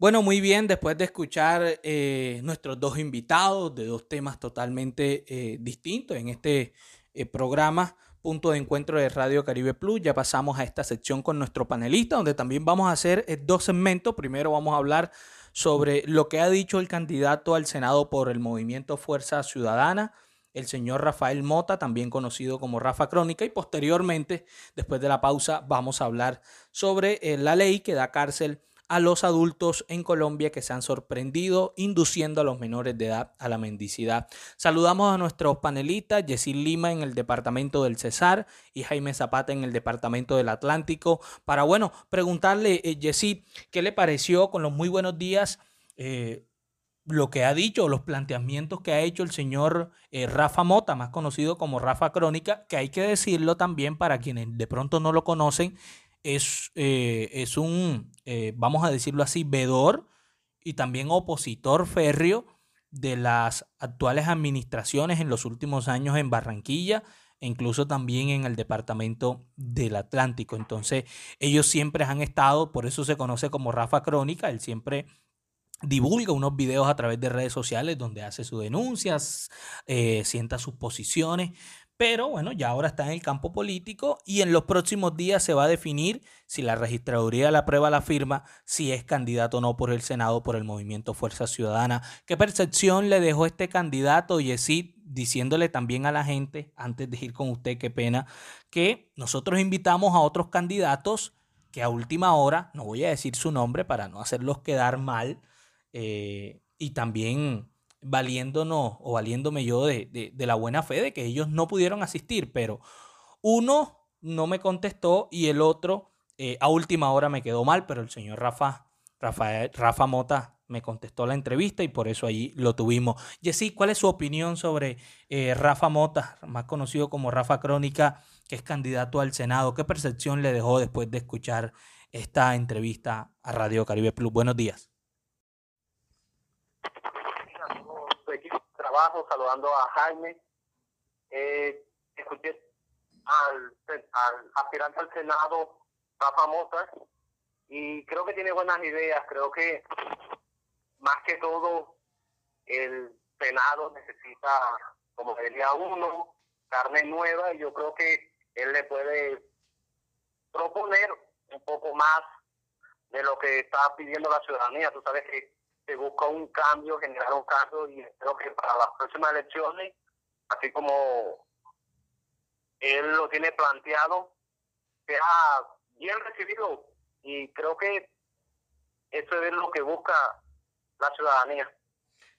Bueno, muy bien, después de escuchar eh, nuestros dos invitados de dos temas totalmente eh, distintos en este eh, programa, punto de encuentro de Radio Caribe Plus, ya pasamos a esta sección con nuestro panelista, donde también vamos a hacer dos segmentos. Primero vamos a hablar sobre lo que ha dicho el candidato al Senado por el movimiento Fuerza Ciudadana, el señor Rafael Mota, también conocido como Rafa Crónica, y posteriormente, después de la pausa, vamos a hablar sobre la ley que da cárcel a los adultos en Colombia que se han sorprendido induciendo a los menores de edad a la mendicidad. Saludamos a nuestros panelistas, Yesil Lima en el departamento del Cesar y Jaime Zapata en el departamento del Atlántico, para, bueno, preguntarle, eh, ¿qué le pareció con los muy buenos días? Eh, lo que ha dicho, los planteamientos que ha hecho el señor eh, Rafa Mota, más conocido como Rafa Crónica, que hay que decirlo también para quienes de pronto no lo conocen, es, eh, es un, eh, vamos a decirlo así, vedor y también opositor férreo de las actuales administraciones en los últimos años en Barranquilla e incluso también en el departamento del Atlántico. Entonces, ellos siempre han estado, por eso se conoce como Rafa Crónica, él siempre divulga unos videos a través de redes sociales donde hace sus denuncias, eh, sienta sus posiciones, pero bueno, ya ahora está en el campo político y en los próximos días se va a definir si la registraduría le aprueba la firma, si es candidato o no por el Senado, por el movimiento Fuerza Ciudadana. ¿Qué percepción le dejó este candidato, Yesid, diciéndole también a la gente, antes de ir con usted, qué pena, que nosotros invitamos a otros candidatos que a última hora, no voy a decir su nombre para no hacerlos quedar mal, eh, y también valiéndonos o valiéndome yo de, la buena fe de que ellos no pudieron asistir, pero uno no me contestó y el otro eh, a última hora me quedó mal, pero el señor Rafa, Rafa, Rafa Mota me contestó la entrevista y por eso allí lo tuvimos. Jessy, ¿cuál es su opinión sobre eh, Rafa Mota, más conocido como Rafa Crónica, que es candidato al Senado? ¿Qué percepción le dejó después de escuchar esta entrevista a Radio Caribe Plus? Buenos días.
Saludando a Jaime. Eh, escuché al, aspirante al Senado, Rafa Mota, y creo que tiene buenas ideas. Creo que más que todo el Senado necesita, como diría uno, carne nueva, y yo creo que él le puede proponer un poco más de lo que está pidiendo la ciudadanía. Tú sabes que se busca un cambio, generar un cambio y espero que para las próximas elecciones, así como él lo tiene planteado, sea bien recibido y creo que eso es lo que busca la ciudadanía.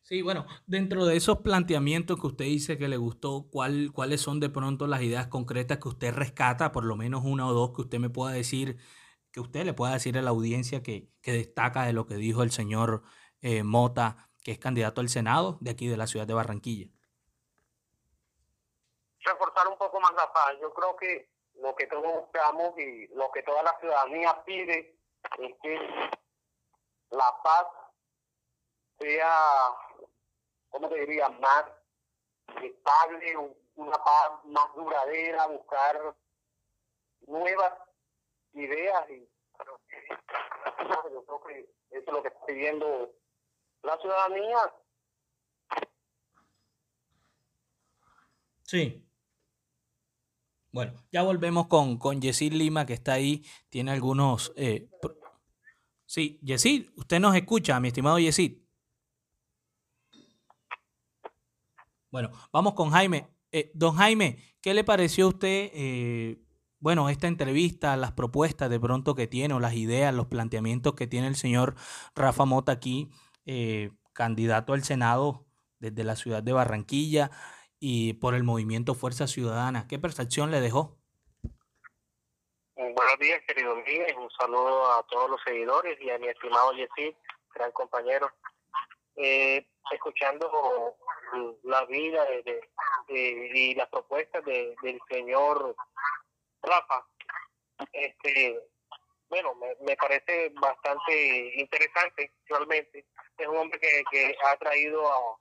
Sí, bueno, dentro de esos planteamientos que usted dice que le gustó, ¿cuál, ¿cuáles son de pronto las ideas concretas que usted rescata, por lo menos una o dos que usted me pueda decir, que usted le pueda decir a la audiencia que, que destaca de lo que dijo el señor eh, Mota, que es candidato al Senado de aquí de la ciudad de Barranquilla?
Reforzar un poco más la paz. Yo creo que lo que todos buscamos y lo que toda la ciudadanía pide es que la paz sea, ¿cómo te diría?, más
estable, una paz más duradera, buscar nuevas ideas y yo creo que eso es lo que está pidiendo ciudadanía.
Sí. Bueno, ya volvemos con, con Lima, que está ahí, tiene algunos... Eh, sí, Yesid, usted nos escucha, mi estimado Yesid. Bueno, vamos con Jaime. Eh, don Jaime, ¿qué le pareció a usted, eh, bueno, esta entrevista, las propuestas de pronto que tiene, o las ideas, los planteamientos que tiene el señor Rafa Mota aquí, candidato al Senado desde la ciudad de Barranquilla? y por el movimiento Fuerza Ciudadana. ¿Qué percepción le dejó?
Buenos días, querido Miguel. Un saludo a todos los seguidores y a mi estimado Yesid, gran compañero. Eh, escuchando la vida y las propuestas del señor Rafa, este, bueno, me, parece bastante interesante, realmente. Es un hombre que, que ha traído a,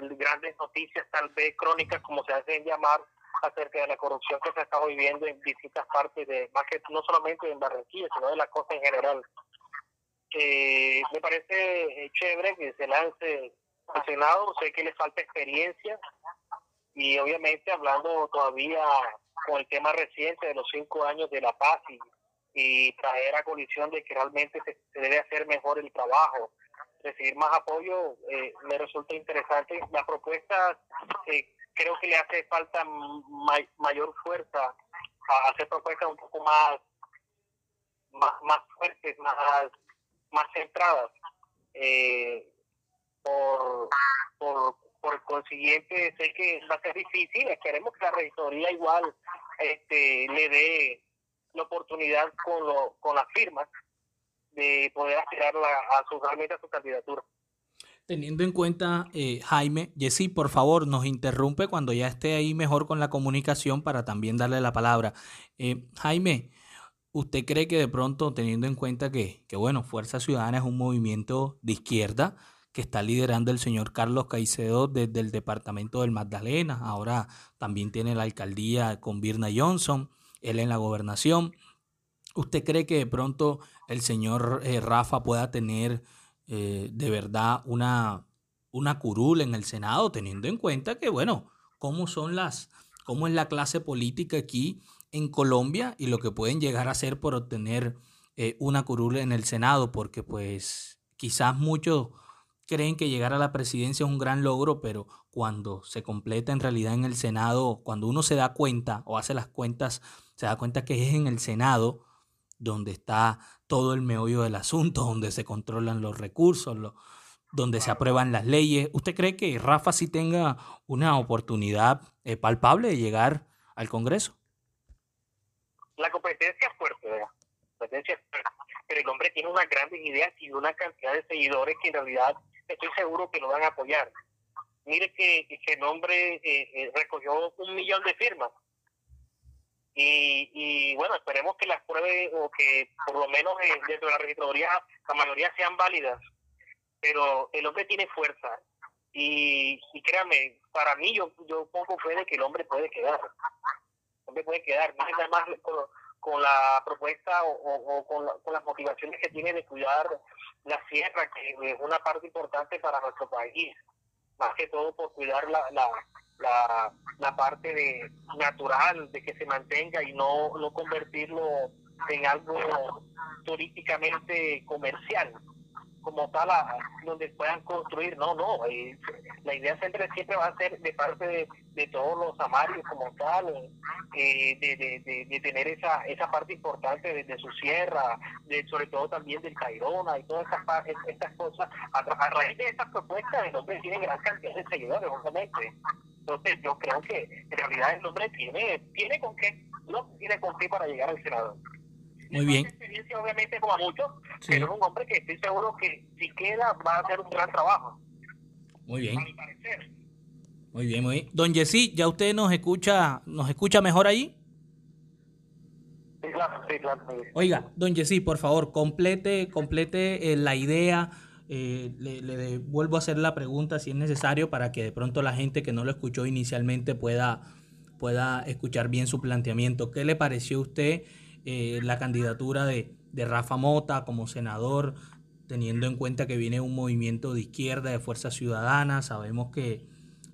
grandes noticias, tal vez crónicas, como se hacen llamar, acerca de la corrupción que se está viviendo en distintas partes, de más que no solamente en Barranquilla, sino de la costa en general. Eh, me parece eh, chévere que se lance al Senado, sé que le falta experiencia y obviamente hablando todavía con el tema reciente de los cinco años de la paz y, y traer a colisión de que realmente se, debe hacer mejor el trabajo, recibir más apoyo eh, me resulta interesante. La propuesta eh, creo que le hace falta mayor fuerza a hacer propuestas un poco más más, más fuertes, más, más centradas. Eh, por, por, por consiguiente, sé que va a ser difícil. Esperemos que la regidoría igual este, le dé la oportunidad con, lo, con las firmas de poder aspirar a su, realmente a su candidatura.
Teniendo en cuenta, eh, Jaime, Jessy, por favor, nos interrumpe cuando ya esté ahí mejor con la comunicación para también darle la palabra. Eh, Jaime, ¿usted cree que de pronto, teniendo en cuenta que, que, bueno, Fuerza Ciudadana es un movimiento de izquierda que está liderando el señor Carlos Caicedo desde el departamento del Magdalena, ahora también tiene la alcaldía con Birna Johnson, él en la gobernación, ¿Usted cree que de pronto el señor eh, Rafa pueda tener eh, de verdad una, una curul en el Senado, teniendo en cuenta que, bueno, cómo son las, cómo es la clase política aquí en Colombia y lo que pueden llegar a hacer por obtener eh, una curul en el Senado, porque pues quizás muchos creen que llegar a la presidencia es un gran logro, pero cuando se completa en realidad en el Senado, cuando uno se da cuenta o hace las cuentas, se da cuenta que es en el Senado donde está todo el meollo del asunto, donde se controlan los recursos, donde se aprueban las leyes. ¿Usted cree que Rafa sí tenga una oportunidad eh, palpable de llegar al Congreso?
La competencia es fuerte, ¿verdad? La competencia es fuerte. Pero el hombre tiene unas grandes ideas y una cantidad de seguidores que en realidad estoy seguro que lo van a apoyar. Mire que, el hombre eh, eh, recogió un millón de firmas y, y bueno, esperemos que las pruebas o que por lo menos dentro de la registraduría la mayoría sean válidas. Pero el hombre tiene fuerza. Y, y créame, para mí yo, yo pongo fe de que el hombre puede quedar. El hombre puede quedar. Más con, la propuesta o, con, con, las motivaciones que tiene de cuidar la sierra, que es una parte importante para nuestro país. Más que todo por cuidar la, la la, la parte de natural de que se mantenga y no, no convertirlo en algo turísticamente comercial como tal donde puedan construir. No no eh, la idea siempre siempre va a ser de parte de, de todos los amarios como tal eh, de, de, tener esa esa parte importante de, su sierra de sobre todo también del Cairona y todas estas estas cosas. A, a raíz de estas propuestas el hombre tiene gran cantidad de seguidores obviamente entonces yo creo que en realidad el hombre tiene, tiene con qué, no tiene con qué para llegar al Senado.
Muy bien.
experiencia obviamente como a muchos, pero es un hombre que estoy seguro que si queda va a hacer un gran trabajo.
Muy bien. Muy bien, muy bien. Don Jessy, ¿ya usted nos escucha, nos escucha mejor ahí?
Sí, claro, sí, claro.
Oiga, don Jessy, por favor, complete, complete eh, la idea eh, le, vuelvo a hacer la pregunta si es necesario para que de pronto la gente que no lo escuchó inicialmente pueda, pueda escuchar bien su planteamiento. ¿Qué le pareció a usted eh, la candidatura de, de Rafa Mota como senador, teniendo en cuenta que viene un movimiento de izquierda, de Fuerza Ciudadana? Sabemos que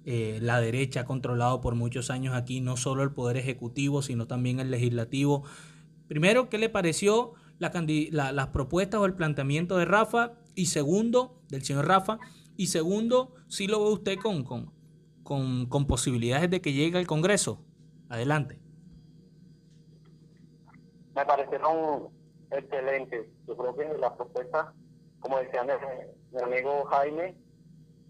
eh, la derecha ha controlado por muchos años aquí no solo el poder ejecutivo, sino también el legislativo. Primero, ¿qué le pareció la, las propuestas o el planteamiento de Rafa? Y segundo, del señor Rafa. Y segundo, si lo ve usted con, con, con, posibilidades de que llegue al Congreso. Adelante.
Me parecieron excelentes. Yo creo que las propuestas, como decía mi amigo Jaime,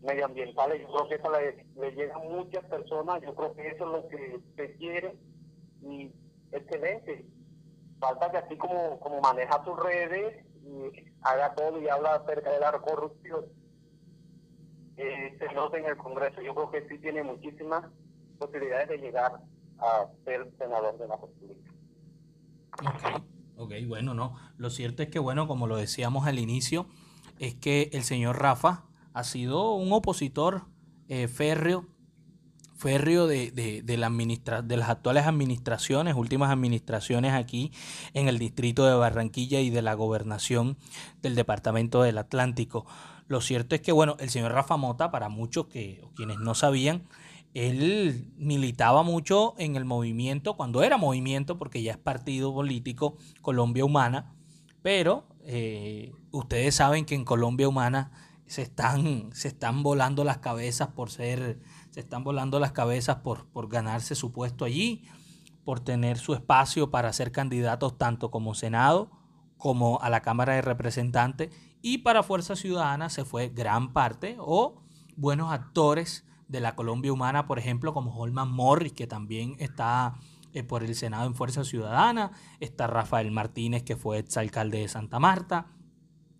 medioambientales, yo creo que eso le, le llega a muchas personas, yo creo que eso es lo que se quiere y excelente. Falta que así como, como maneja sus redes y haga todo y habla acerca de la corrupción, eh, se note en el Congreso. Yo creo que sí tiene muchísimas posibilidades de llegar a ser senador de la República.
Ok, ok, bueno, no. Lo cierto es que, bueno, como lo decíamos al inicio, es que el señor Rafa ha sido un opositor eh, férreo, férreo de, de, administra de las actuales administraciones, últimas administraciones aquí en el distrito de Barranquilla y de la gobernación del departamento del Atlántico. Lo cierto es que, bueno, el señor Rafa Mota, para muchos que, quienes no sabían, él militaba mucho en el movimiento, cuando era movimiento, porque ya es partido político, Colombia Humana, pero eh, ustedes saben que en Colombia Humana se están, se están volando las cabezas por ser, se están volando las cabezas por, por ganarse su puesto allí, por tener su espacio para ser candidatos tanto como Senado como a la Cámara de Representantes y para Fuerza Ciudadana se fue gran parte o buenos actores de la Colombia Humana, por ejemplo, como Holman Morris, que también está eh, por el Senado en Fuerza Ciudadana, está Rafael Martínez, que fue exalcalde de Santa Marta,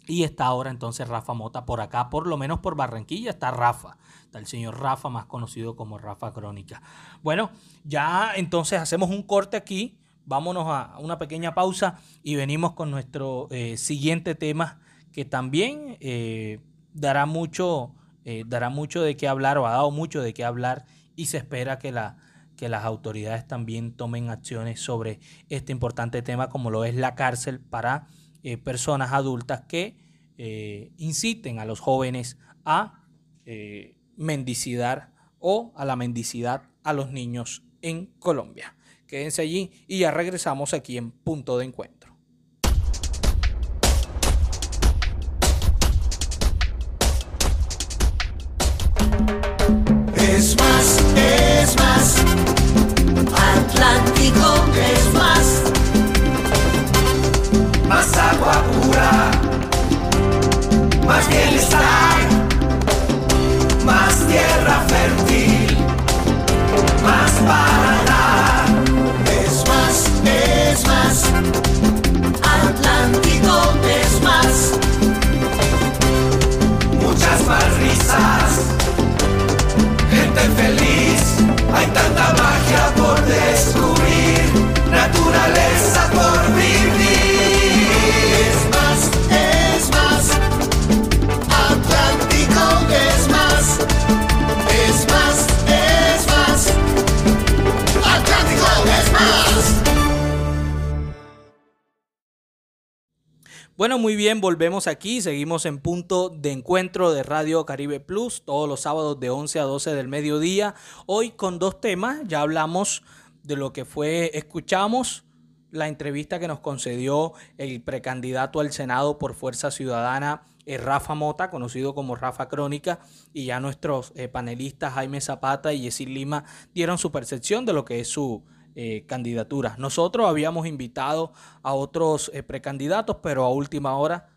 y está ahora entonces Rafa Mota por acá, por lo menos por Barranquilla está Rafa, está el señor Rafa, más conocido como Rafa Crónica. Bueno, ya entonces hacemos un corte aquí, vámonos a una pequeña pausa y venimos con nuestro eh, siguiente tema que también eh, dará, mucho, eh, dará mucho de qué hablar o ha dado mucho de qué hablar y se espera que, la, que las autoridades también tomen acciones sobre este importante tema como lo es la cárcel para eh, personas adultas que eh, inciten a los jóvenes a eh, mendicidad o a la mendicidad a los niños en Colombia. Quédense allí y ya regresamos aquí en punto de encuentro.
Es más, es más, Atlántico más bienestar, más tierra fértil, más para dar. Es más, es más, Atlántico es más, muchas más risas, gente feliz, hay tanta magia por descubrir, naturaleza por vivir.
Bueno, muy bien, volvemos aquí, seguimos en punto de encuentro de Radio Caribe Plus todos los sábados de 11 a 12 del mediodía. Hoy con dos temas, ya hablamos de lo que fue, escuchamos la entrevista que nos concedió el precandidato al Senado por Fuerza Ciudadana, eh, Rafa Mota, conocido como Rafa Crónica, y ya nuestros eh, panelistas Jaime Zapata y Yesil Lima dieron su percepción de lo que es su eh, candidaturas. Nosotros habíamos invitado a otros eh, precandidatos, pero a última hora,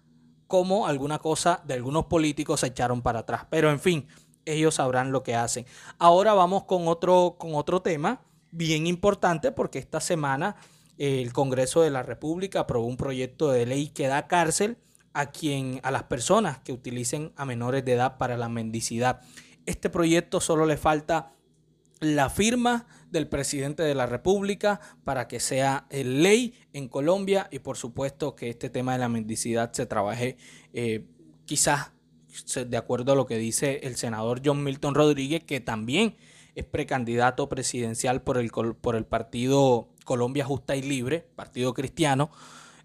como alguna cosa de algunos políticos se echaron para atrás. Pero en fin, ellos sabrán lo que hacen. Ahora vamos con otro, con otro tema bien importante porque esta semana eh, el Congreso de la República aprobó un proyecto de ley que da cárcel a quien a las personas que utilicen a menores de edad para la mendicidad. Este proyecto solo le falta la firma del presidente de la República para que sea ley en Colombia y por supuesto que este tema de la mendicidad se trabaje eh, quizás de acuerdo a lo que dice el senador John Milton Rodríguez, que también es precandidato presidencial por el, por el partido Colombia Justa y Libre, partido cristiano.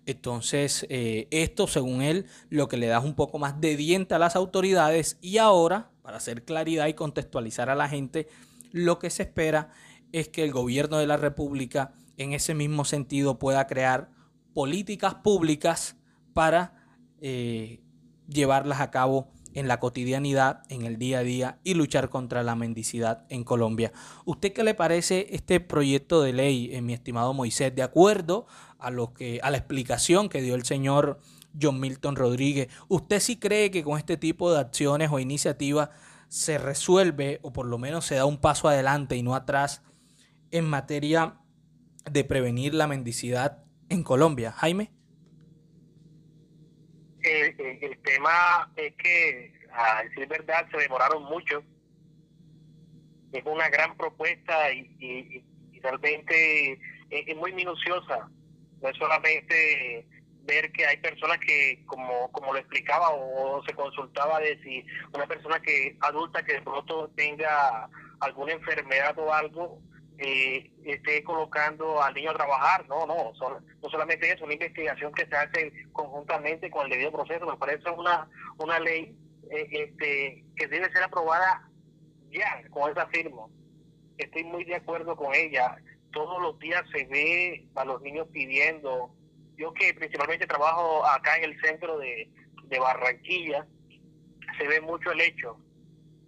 Entonces, eh, esto, según él, lo que le da un poco más de diente a las autoridades y ahora, para hacer claridad y contextualizar a la gente, lo que se espera es que el gobierno de la República, en ese mismo sentido, pueda crear políticas públicas para eh, llevarlas a cabo en la cotidianidad, en el día a día y luchar contra la mendicidad en Colombia. ¿Usted qué le parece este proyecto de ley, eh, mi estimado Moisés? De acuerdo a lo que a la explicación que dio el señor John Milton Rodríguez, ¿usted sí cree que con este tipo de acciones o iniciativas se resuelve o por lo menos se da un paso adelante y no atrás en materia de prevenir la mendicidad en Colombia? Jaime
el, tema es que, a decir verdad, se demoraron mucho. Es una gran propuesta y, realmente es, muy minuciosa. No es solamente ver que hay personas que, como, como lo explicaba o, se consultaba de si una persona que adulta que de pronto tenga alguna enfermedad o algo, eh, esté colocando al niño a trabajar. No, no, no solamente eso, una investigación que se hace conjuntamente con el debido proceso. Me parece una, una ley eh, este, que debe ser aprobada ya con esa firma. Estoy muy de acuerdo con ella. Todos los días se ve a los niños pidiendo. Yo que principalmente trabajo acá en el centro de, de Barranquilla, se ve mucho el hecho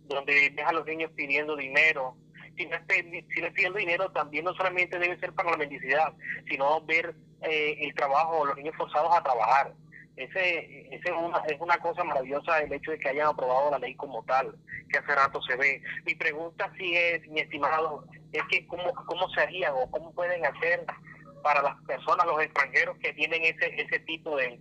donde deja a los niños pidiendo dinero, si no, si no pidiendo dinero, también no solamente debe ser para la mendicidad, sino ver eh, el trabajo, los niños forzados a trabajar. Ese, ese es, una, es una cosa maravillosa el hecho de que hayan aprobado la ley como tal, que hace rato se ve. Mi pregunta sí es, mi estimado, es que cómo, cómo se haría o cómo pueden hacer para las personas, los extranjeros que tienen ese, ese tipo de,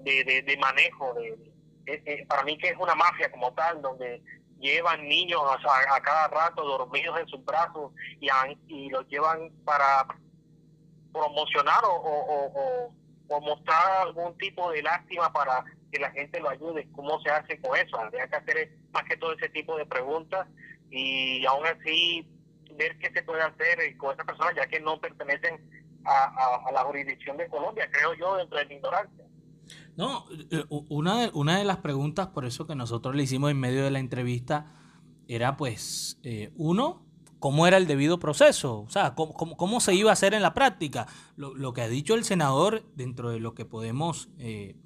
de, manejo, de, para mí que es una mafia como tal, donde llevan niños a, cada rato dormidos en sus brazos y, y los llevan para promocionar o, mostrar algún tipo de lástima para que la gente lo ayude. ¿Cómo se hace con eso? Habría que hacer más que todo ese tipo de preguntas y aún así ver qué se puede hacer con esas personas ya que no pertenecen a, a la jurisdicción de Colombia, creo yo, dentro de ignorancia.
No, eh, una de, las preguntas, por eso que nosotros le hicimos en medio de la entrevista, era pues, eh, uno, ¿cómo era el debido proceso? O sea, ¿cómo, cómo, se iba a hacer en la práctica? Lo, lo, que ha dicho el senador, dentro de lo que podemos eh,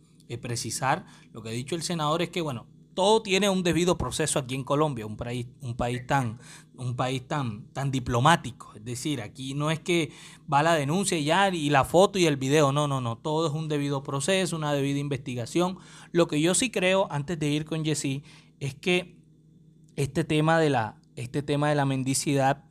precisar, lo que ha dicho el senador es que, bueno, todo tiene un debido proceso aquí en Colombia, un país, un país tan, un país tan, tan diplomático. Es decir, aquí no es que va la denuncia y ya, y la foto y el video. No, no, no. Todo es un debido proceso, una debida investigación. Lo que yo sí creo, antes de ir con Jessy, es que este tema de la, este tema de la mendicidad,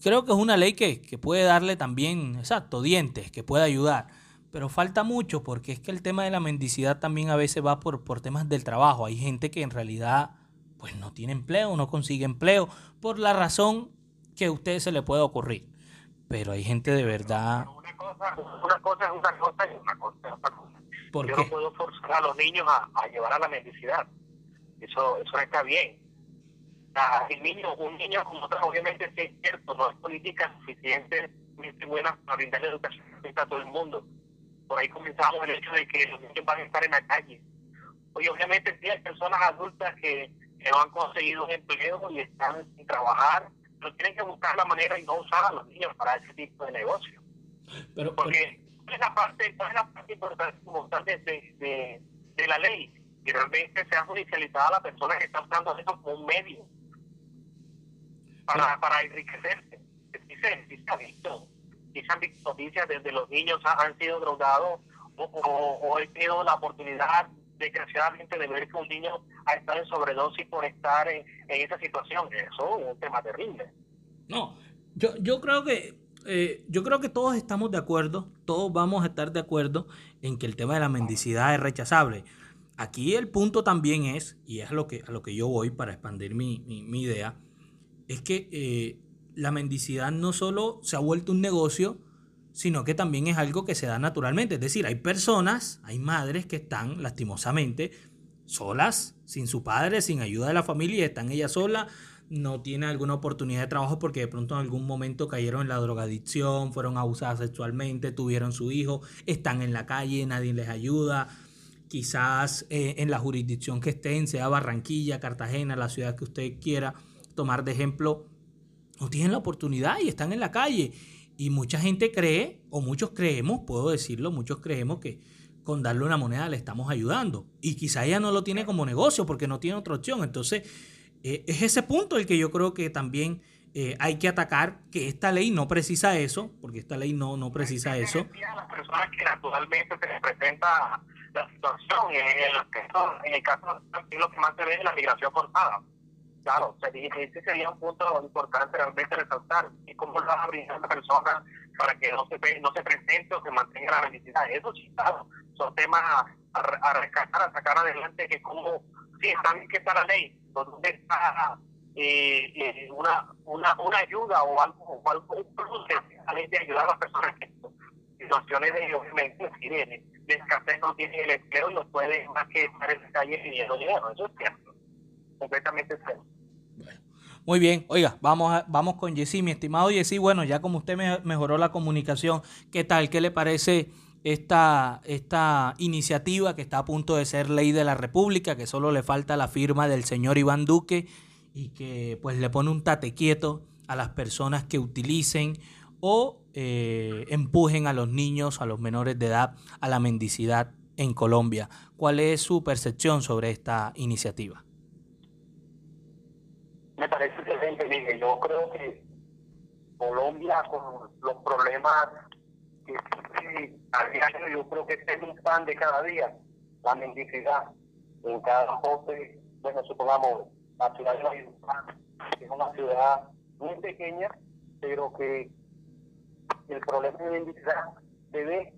creo que es una ley que, que puede darle también, exacto, dientes, que puede ayudar pero falta mucho porque es que el tema de la mendicidad también a veces va por, por temas del trabajo. Hay gente que en realidad pues no tiene empleo, no consigue empleo, por la razón que a usted se le puede ocurrir. Pero hay gente de verdad...
Una cosa, una cosa es una cosa y una cosa es otra cosa.
¿Por
Yo
qué?
no puedo forzar a los niños a, llevar a la mendicidad. Eso, eso está bien. El niño, un niño como obviamente es cierto, no es política suficientemente buena para brindarle educación a todo el mundo por ahí comenzamos el hecho de que los niños van a estar en la calle. Oye, obviamente sí hay personas adultas que, no han conseguido empleo y están sin trabajar, pero tienen que buscar la manera y no usar a los niños para ese tipo de negocio.
Pero,
Porque es la parte, es la parte importante de, de, la ley? Y realmente sea judicializada la persona que está usando eso como un medio para, para enriquecerse. Se, sí se visto visto noticias desde los niños han, sido drogados o, he tenido la oportunidad desgraciadamente de ver que un niño ha estado en sobredosis por estar en, esa situación. Eso es un tema terrible.
No, yo, yo creo que eh, yo creo que todos estamos de acuerdo, todos vamos a estar de acuerdo en que el tema de la mendicidad es rechazable. Aquí el punto también es, y es a lo que, a lo que yo voy para expandir mi, mi, idea, es que eh, la mendicidad no solo se ha vuelto un negocio, sino que también es algo que se da naturalmente. Es decir, hay personas, hay madres que están lastimosamente solas, sin su padre, sin ayuda de la familia, están ellas solas, no tienen alguna oportunidad de trabajo porque de pronto en algún momento cayeron en la drogadicción, fueron abusadas sexualmente, tuvieron su hijo, están en la calle, nadie les ayuda. Quizás eh, en la jurisdicción que estén, sea Barranquilla, Cartagena, la ciudad que usted quiera tomar de ejemplo, no tienen la oportunidad y están en la calle. Y mucha gente cree, o muchos creemos, puedo decirlo, muchos creemos que con darle una moneda le estamos ayudando. Y quizá ella no lo tiene como negocio porque no tiene otra opción. Entonces, eh, es ese punto el que yo creo que también eh, hay que atacar, que esta ley no precisa eso, porque esta ley no, no precisa eso.
las personas que naturalmente se les presenta la situación, en el, caso de lo que más se ve es la migración forzada. Claro, ese sería un punto importante realmente resaltar. ¿Y cómo lo vas a brindar a la persona para que no se, no se presente o se mantenga la felicidad? Eso sí, son temas a, a, rescatar, a sacar adelante, que como, sí, está bien que está la ley, donde está eh, eh, una, una, una ayuda o algo, o algo un de, de ayudar a las personas que situaciones de obviamente de, de escasez no tienen el empleo y no pueden más que estar en la calle pidiendo dinero, eso es cierto, completamente cierto.
Muy bien, oiga, vamos, vamos con Jessy, mi estimado Jessy. Bueno, ya como usted me mejoró la comunicación, ¿qué tal? ¿Qué le parece esta, esta iniciativa que está a punto de ser ley de la República, que solo le falta la firma del señor Iván Duque y que pues le pone un tate quieto a las personas que utilicen o eh, empujen a los niños, a los menores de edad, a la mendicidad en Colombia. ¿Cuál es su percepción sobre esta iniciativa?
Me parece excelente, Yo creo que Colombia, con los problemas que diario, yo creo que este es un pan de cada día, la mendicidad en cada poste, bueno, supongamos, la ciudad de Valledupar, que es una ciudad muy pequeña, pero que el problema de mendicidad debe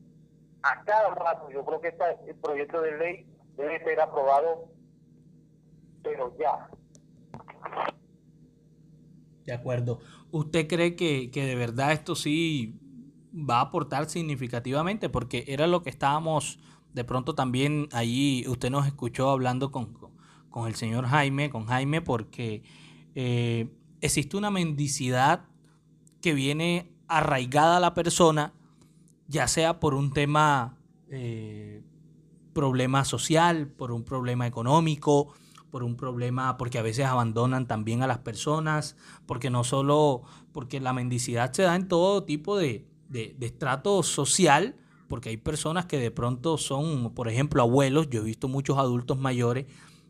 a cada rato, yo creo que esta, el proyecto de ley debe ser aprobado, pero ya.
De acuerdo. ¿Usted cree que, que de verdad esto sí va a aportar significativamente? Porque era lo que estábamos, de pronto también allí, usted nos escuchó hablando con, con el señor Jaime, con Jaime, porque eh, existe una mendicidad que viene arraigada a la persona, ya sea por un tema, eh, problema social, por un problema económico, por un problema, porque a veces abandonan también a las personas, porque no solo, porque la mendicidad se da en todo tipo de, de, estrato social, porque hay personas que de pronto son, por ejemplo, abuelos, yo he visto muchos adultos mayores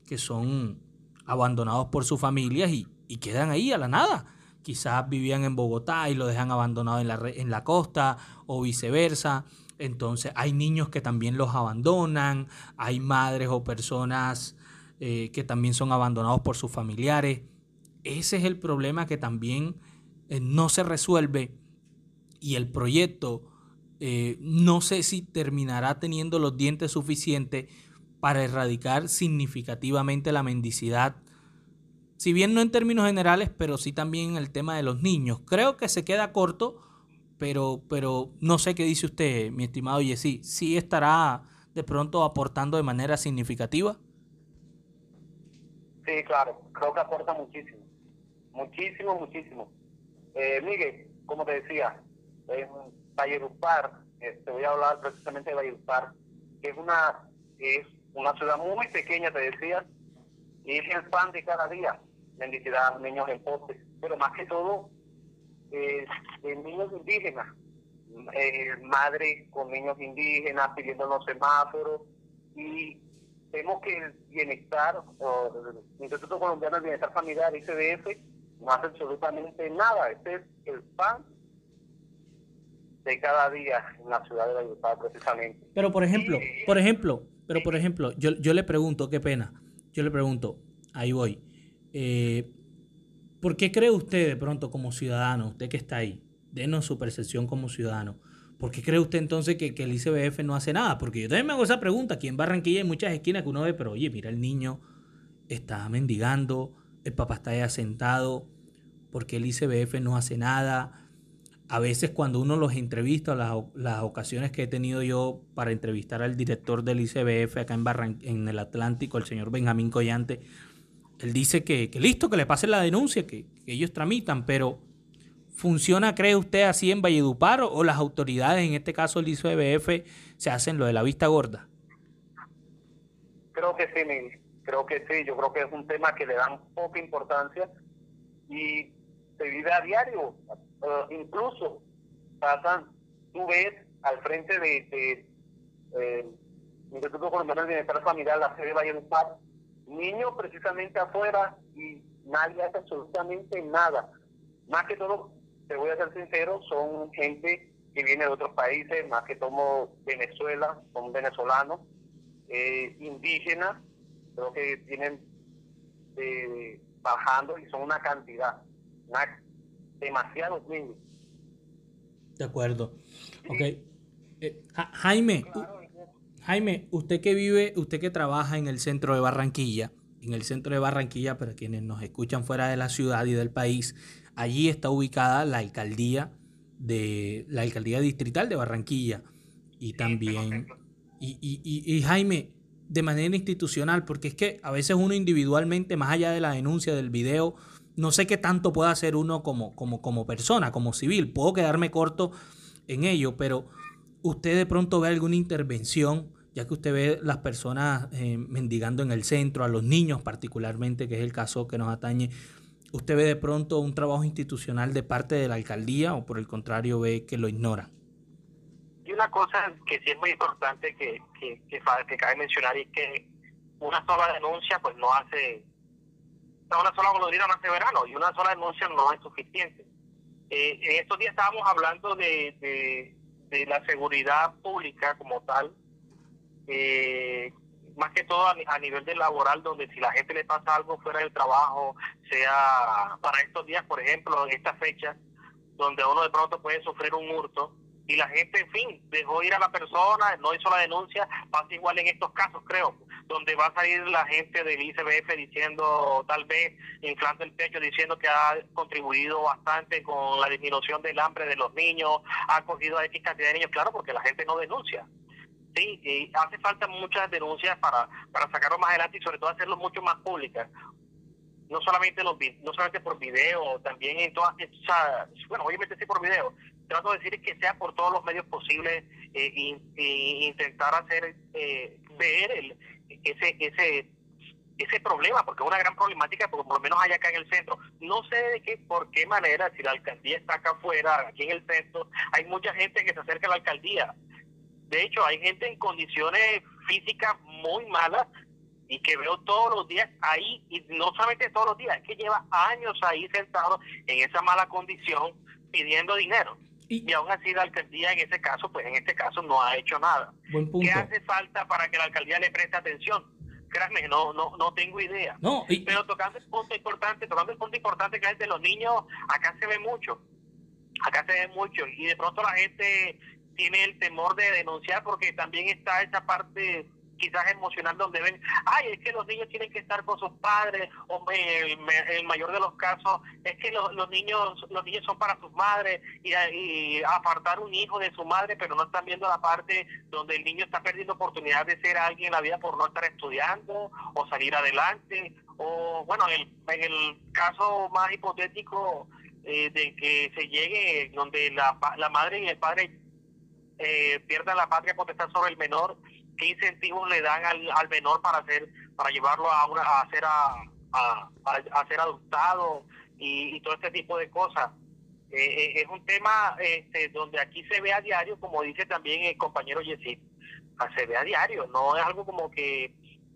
que son abandonados por sus familias y, y quedan ahí a la nada. Quizás vivían en Bogotá y lo dejan abandonado en la, en la costa o viceversa. Entonces hay niños que también los abandonan, hay madres o personas eh, que también son abandonados por sus familiares. Ese es el problema que también eh, no se resuelve y el proyecto eh, no sé si terminará teniendo los dientes suficientes para erradicar significativamente la mendicidad. Si bien no en términos generales, pero sí también en el tema de los niños. Creo que se queda corto, pero, pero no sé qué dice usted, mi estimado Yesí. ¿Sí estará de pronto aportando de manera significativa?
Sí, claro, creo que aporta muchísimo, muchísimo, muchísimo. Eh, Miguel, como te decía, en Valledupar, eh, te voy a hablar precisamente de Valledupar, que es una, es una ciudad muy pequeña, te decía, y es el pan de cada día, mendicidad, niños en postes, pero más que todo, eh, niños indígenas, eh, madres con niños indígenas pidiendo los semáforos, y vemos que el bienestar, o el Instituto Colombiano de Bienestar Familiar, ICDF, no hace absolutamente nada. Este es el pan de cada día en la ciudad de Valledupar, precisamente.
Pero por ejemplo, por ejemplo, pero por ejemplo, yo, yo le pregunto, qué pena, yo le pregunto, ahí voy, eh, ¿por qué cree usted de pronto como ciudadano, usted que está ahí, denos su percepción como ciudadano, ¿Por qué cree usted entonces que, el ICBF no hace nada? Porque yo también me hago esa pregunta. Aquí en Barranquilla hay muchas esquinas que uno ve, pero oye, mira, el niño está mendigando, el papá está allá sentado, ¿por qué el ICBF no hace nada? a veces cuando uno los entrevista, las, las, ocasiones que he tenido yo para entrevistar al director del ICBF acá en, en el Atlántico, el señor Benjamín Collante, él dice que, listo, que le pasen la denuncia, que, ellos tramitan, pero ¿funciona, cree usted, así en Valledupar o, las autoridades, en este caso el ICBF, se hacen lo de la vista gorda?
Creo que sí, creo que sí, yo creo que es un tema que le dan poca importancia y se vive a diario, eh, incluso pasan, tú ves al frente de, de eh, Instituto Colombiano de Bienestar Familiar, la sede de Valledupar, niños precisamente afuera y nadie hace absolutamente nada. Más que todo, te voy a ser sincero, son gente que viene de otros países, más que todo Venezuela, son venezolanos, eh, indígenas, creo que vienen eh, bajando y son una cantidad, demasiados niños.
De acuerdo. Ok. Eh, Jaime, Jaime, usted que vive, usted que trabaja en el centro de Barranquilla, en el centro de Barranquilla, para quienes nos escuchan fuera de la ciudad y del país, allí está ubicada la alcaldía de la alcaldía distrital de Barranquilla. Y también y, y, y, Jaime de manera institucional porque es que a veces uno individualmente más allá de la denuncia del video no sé qué tanto puede hacer uno como como como persona como civil. Puedo quedarme corto en ello pero usted de pronto ve alguna intervención, ya que usted ve las personas eh, mendigando en el centro, a los niños particularmente, que es el caso que nos atañe, ¿usted ve de pronto un trabajo institucional de parte de la alcaldía o por el contrario ve que lo ignora?
Y una cosa que sí es muy importante que, que, que, cabe mencionar es que una sola denuncia pues no hace, una sola golondrina no hace verano y una sola denuncia no es suficiente. Eh, en estos días estábamos hablando de de la seguridad pública como tal, eh, más que todo a, nivel de laboral, donde si la gente le pasa algo fuera del trabajo, sea para estos días, por ejemplo, en esta fecha, donde uno de pronto puede sufrir un hurto, y la gente, en fin, dejó ir a la persona, no hizo la denuncia, pasa igual en estos casos, creo, donde va a salir la gente del ICBF diciendo, tal vez, inflando el pecho, diciendo que ha contribuido bastante con la disminución del hambre de los niños, ha cogido a X cantidad de niños, claro, porque la gente no denuncia. Sí, y hace falta muchas denuncias para, para sacarlo más adelante y sobre todo hacerlo mucho más públicas no solamente los no solamente por video, también en todas, bueno, obviamente sí por video, trato de decir que sea por todos los medios posibles e, intentar hacer eh, ver el, ese ese ese problema porque es una gran problemática por lo menos allá acá en el centro. No sé de qué por qué manera si la alcaldía está acá afuera aquí en el centro hay mucha gente que se acerca a la alcaldía de hecho hay gente en condiciones físicas muy malas y que veo todos los días ahí y no solamente todos los días es que lleva años ahí sentado en esa mala condición pidiendo dinero y, aún así la alcaldía en ese caso, pues en este caso no ha hecho nada. ¿Qué hace falta para que la alcaldía le preste atención? Créanme, no, no, no tengo idea.
No,
Pero tocando el punto importante, tocando el punto importante que es de los niños, acá se ve mucho. Acá se ve mucho. Y de pronto la gente tiene el temor de denunciar porque también está esa parte quizás emocional donde ven, ay, es que los niños tienen que estar con sus padres, o el, el mayor de los casos es que los, los, niños los niños son para sus madres y, apartar un hijo de su madre, pero no están viendo la parte donde el niño está perdiendo oportunidad de ser alguien en la vida por no estar estudiando o salir adelante, o bueno, en el, en el caso más hipotético eh, de que se llegue donde la, la madre y el padre eh, pierdan la patria potestad sobre el menor qué incentivos le dan al, al menor para hacer para llevarlo a una a ser a, a, ser adoptado y, todo este tipo de cosas eh, eh, es un tema este, donde aquí se ve a diario como dice también el compañero Yesid se ve a diario no es algo como que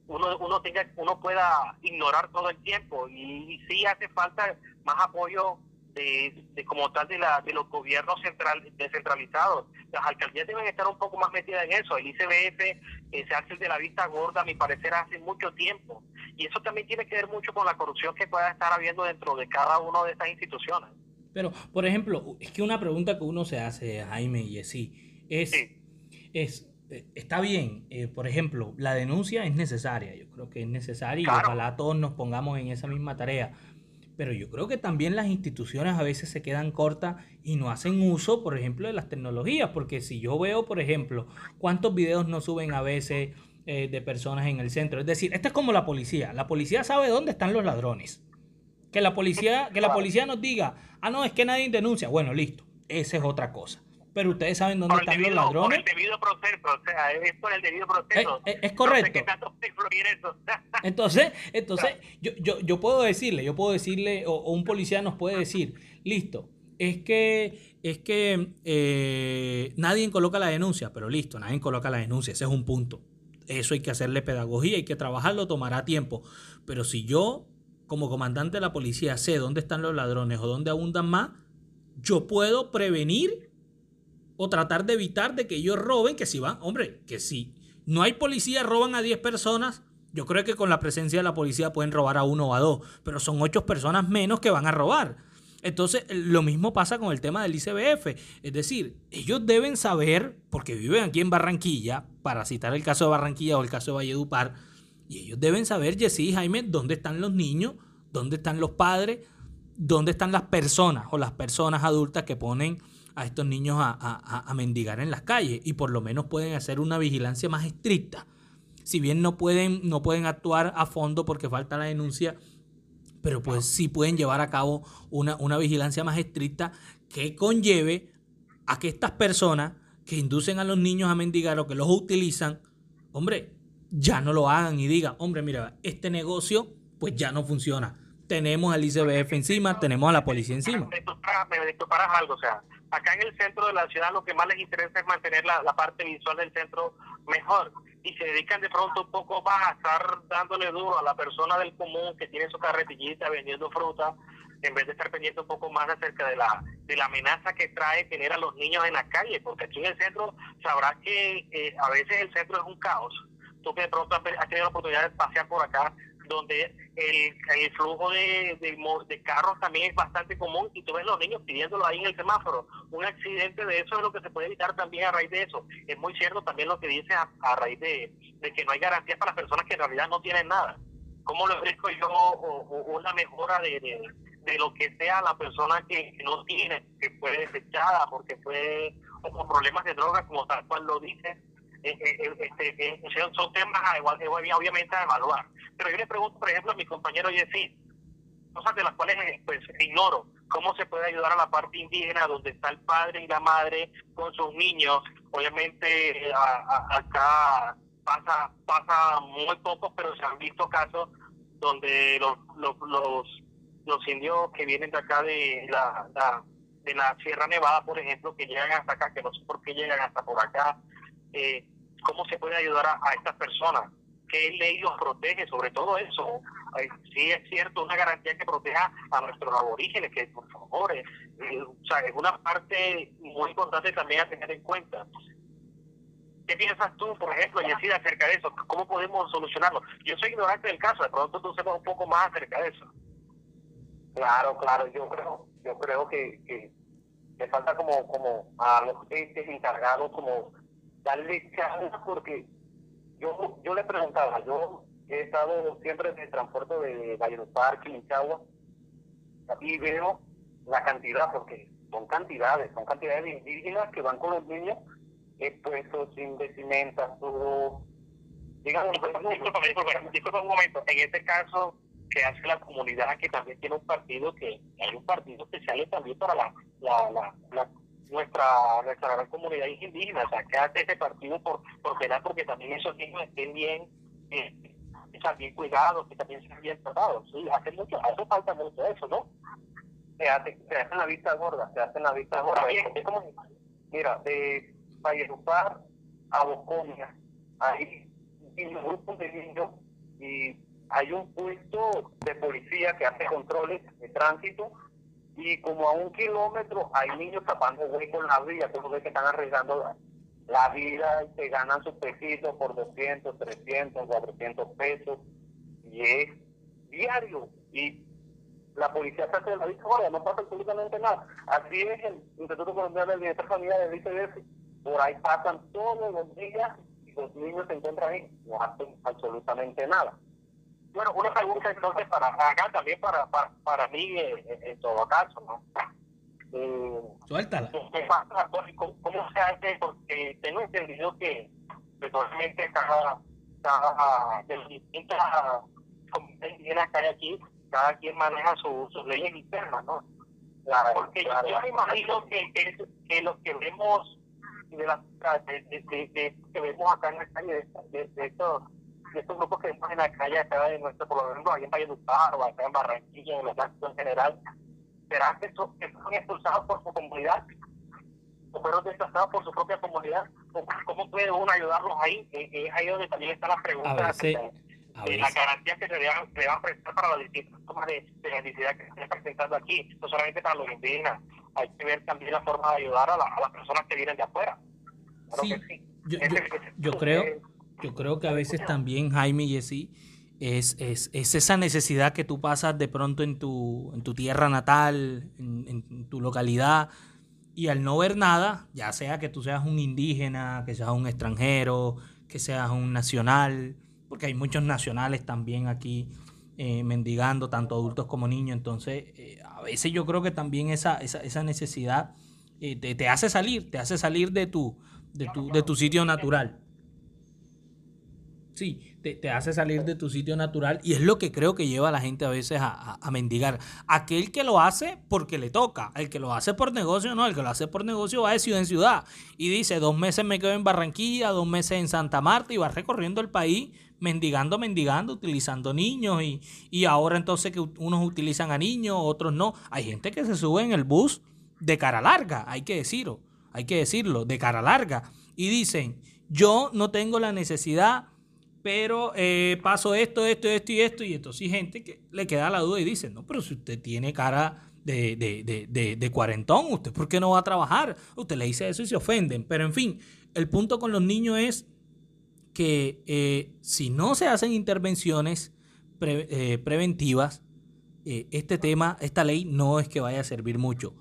uno uno tenga uno pueda ignorar todo el tiempo y, y sí hace falta más apoyo de, como tal de, la, de los gobiernos central, descentralizados. Las alcaldías deben estar un poco más metidas en eso. El ICBF eh, se hace de la vista gorda, a mi parecer, hace mucho tiempo. Y eso también tiene que ver mucho con la corrupción que pueda estar habiendo dentro de cada una de estas instituciones.
Pero, por ejemplo, es que una pregunta que uno se hace, Jaime y así, es, es eh, está bien, eh, por ejemplo, la denuncia es necesaria, yo creo que es necesaria y ojalá todos nos pongamos en esa misma tarea pero yo creo que también las instituciones a veces se quedan cortas y no hacen uso, por ejemplo, de las tecnologías, porque si yo veo, por ejemplo, cuántos videos no suben a veces eh, de personas en el centro, es decir, esta es como la policía, la policía sabe dónde están los ladrones. Que la policía, que la policía nos diga, ah, no, es que nadie denuncia. Bueno, listo, esa es otra cosa pero ustedes saben dónde están los ladrones.
Por el debido proceso, o sea, es por el debido proceso.
Es, es, correcto. [laughs] entonces, entonces yo, yo, yo puedo decirle, yo puedo decirle, o, un policía nos puede decir, listo, es que, es que eh, nadie coloca la denuncia, pero listo, nadie coloca la denuncia, ese es un punto. Eso hay que hacerle pedagogía, hay que trabajarlo, tomará tiempo. Pero si yo, como comandante de la policía, sé dónde están los ladrones o dónde abundan más, yo puedo prevenir o tratar de evitar de que ellos roben, que si van, hombre, que si no hay policía, roban a 10 personas, yo creo que con la presencia de la policía pueden robar a uno o a dos, pero son 8 personas menos que van a robar. Entonces, lo mismo pasa con el tema del ICBF. Es decir, ellos deben saber, porque viven aquí en Barranquilla, para citar el caso de Barranquilla o el caso de Valledupar, y ellos deben saber, Jessy y Jaime, dónde están los niños, dónde están los padres, dónde están las personas o las personas adultas que ponen a estos niños a, mendigar en las calles y por lo menos pueden hacer una vigilancia más estricta. Si bien no pueden, no pueden actuar a fondo porque falta la denuncia, pero pues sí pueden llevar a cabo una, una vigilancia más estricta que conlleve a que estas personas que inducen a los niños a mendigar o que los utilizan, hombre, ya no lo hagan y digan, hombre, mira, este negocio pues ya no funciona. Tenemos al ICBF encima, tenemos a la policía encima.
Me algo, o sea, acá en el centro de la ciudad lo que más les interesa es mantener la, parte visual del centro mejor y se dedican de pronto un poco más a estar dándole duro a la persona del común que tiene su carretillita vendiendo fruta en vez de estar pendiente un poco más acerca de la de la amenaza que trae tener a los niños en la calle, porque aquí en el centro sabrás que eh, a veces el centro es un caos. Tú que de pronto has tenido la oportunidad de pasear por acá, donde el, flujo de, de, carros también es bastante común y tú ves los niños pidiéndolo ahí en el semáforo. Un accidente de eso es lo que se puede evitar también a raíz de eso. Es muy cierto también lo que dice a, raíz de, que no hay garantías para las personas que en realidad no tienen nada. ¿Cómo lo ofrezco yo una mejora de, de, lo que sea la persona que, no tiene, que fue desechada porque fue o con problemas de drogas, como tal cual lo dice? Eh, eh, eh, este, son temas a evaluar. Pero yo le pregunto, por ejemplo, a mi compañero Jessy, cosas de las cuales pues ignoro, cómo se puede ayudar a la parte indígena donde está el padre y la madre con sus niños. Obviamente acá pasa pasa muy poco, pero se han visto casos donde los, los, los, indios que vienen de acá de la, de la Sierra Nevada, por ejemplo, que llegan hasta acá, que no sé por qué llegan hasta por acá, eh, cómo se puede ayudar a, estas personas, qué ley los protege, sobre todo eso. sí es cierto, una garantía que proteja a nuestros aborígenes, que por favor, eh, o sea, es una parte muy importante también a tener en cuenta. ¿Qué piensas tú, por ejemplo, Yesida, acerca de eso? ¿Cómo podemos solucionarlo? Yo soy ignorante del caso, de pronto tú sepas un poco más acerca de eso.
Claro, claro, yo creo, yo creo que, que, que falta como, como a los entes encargados como darle chance porque yo yo le preguntaba, yo he estado siempre en el transporte de Valledupar, Quinchagua, y veo la cantidad, porque son cantidades, son cantidades de indígenas que van con los niños expuestos sin vestimenta, todo.
Digamos, disculpa, disculpa, un momento. En este caso, que hace la comunidad que también tiene un partido que hay un partido especial también para la, la, la nuestra, nuestra gran comunidad indígena. O sea, que hace ese partido por, por velar porque también esos niños estén bien, eh, bien cuidados, que también sean bien tratados. Sí, hace mucho, hace falta mucho eso, ¿no?
Se hace, se hace la vista gorda, se hace la vista gorda. Es como, mira, de Valledupar a Boconia, hay un grupo de niños y hay un puesto de policía que hace controles de tránsito y como a un kilómetro hay niños tapando huecos en la vía, tú ves que están arriesgando la, vida y se ganan sus pesitos por 200, 300, 400 pesos y es diario y la policía se hace la vista ahora no pasa absolutamente nada. Así es el Instituto Colombiano de Bienestar Familiar del ICDF, por ahí pasan todos los días y los niños se encuentran ahí, no hacen absolutamente nada.
Bueno, una pregunta entonces para acá también para, para, para mí en, todo caso, ¿no?
Eh, Suéltala.
¿Cómo, ¿Cómo, se hace? Porque tengo entendido que personalmente cada, cada de las distintas comunidades que hay aquí, cada quien maneja sus leyes internas, ¿no? Porque yo, me imagino que, que, lo que vemos de, la, de, de, que vemos acá en la calle de, de, estos, de estos grupos que vemos en la calle acá en nuestro, por lo menos ahí en Valledupar o acá en Barranquilla, en los actos en general, ¿será que, son expulsados por su comunidad? ¿O fueron desplazados por su propia comunidad? ¿Cómo puede uno ayudarlos ahí? Es ahí donde también está la pregunta de la garantía que se le va a prestar para las distintas formas de, de necesidad que se está presentando aquí, no solamente para los indígenas, hay que ver también la forma de ayudar a, a las personas que vienen de afuera.
sí, Yo, yo, creo, yo creo que a veces también, Jaime y Jessy, es, es, es, esa necesidad que tú pasas de pronto en tu, en tu tierra natal, en, tu localidad, y al no ver nada, ya sea que tú seas un indígena, que seas un extranjero, que seas un nacional, porque hay muchos nacionales también aquí eh, mendigando, tanto adultos como niños. Entonces, eh, a veces yo creo que también esa, esa, esa necesidad eh, te, te, hace salir, te hace salir de tu, de tu, de tu sitio natural. Sí, te, te, hace salir de tu sitio natural y es lo que creo que lleva a la gente a veces a, a, mendigar. Aquel que lo hace porque le toca, el que lo hace por negocio, no, el que lo hace por negocio va de ciudad en ciudad y dice, dos meses me quedo en Barranquilla, dos meses en Santa Marta y va recorriendo el país mendigando, mendigando, utilizando niños y, y ahora entonces que unos utilizan a niños, otros no. Hay gente que se sube en el bus de cara larga, hay que decirlo, hay que decirlo, de cara larga. Y dicen, yo no tengo la necesidad, pero eh, paso esto, esto, esto y esto. Y entonces hay gente que le queda la duda y dice, no, pero si usted tiene cara de, de, de, de, cuarentón, ¿usted por qué no va a trabajar? Usted le dice eso y se ofenden. Pero en fin, el punto con los niños es que eh, si no se hacen intervenciones eh, preventivas, eh, este tema, esta ley no es que vaya a servir mucho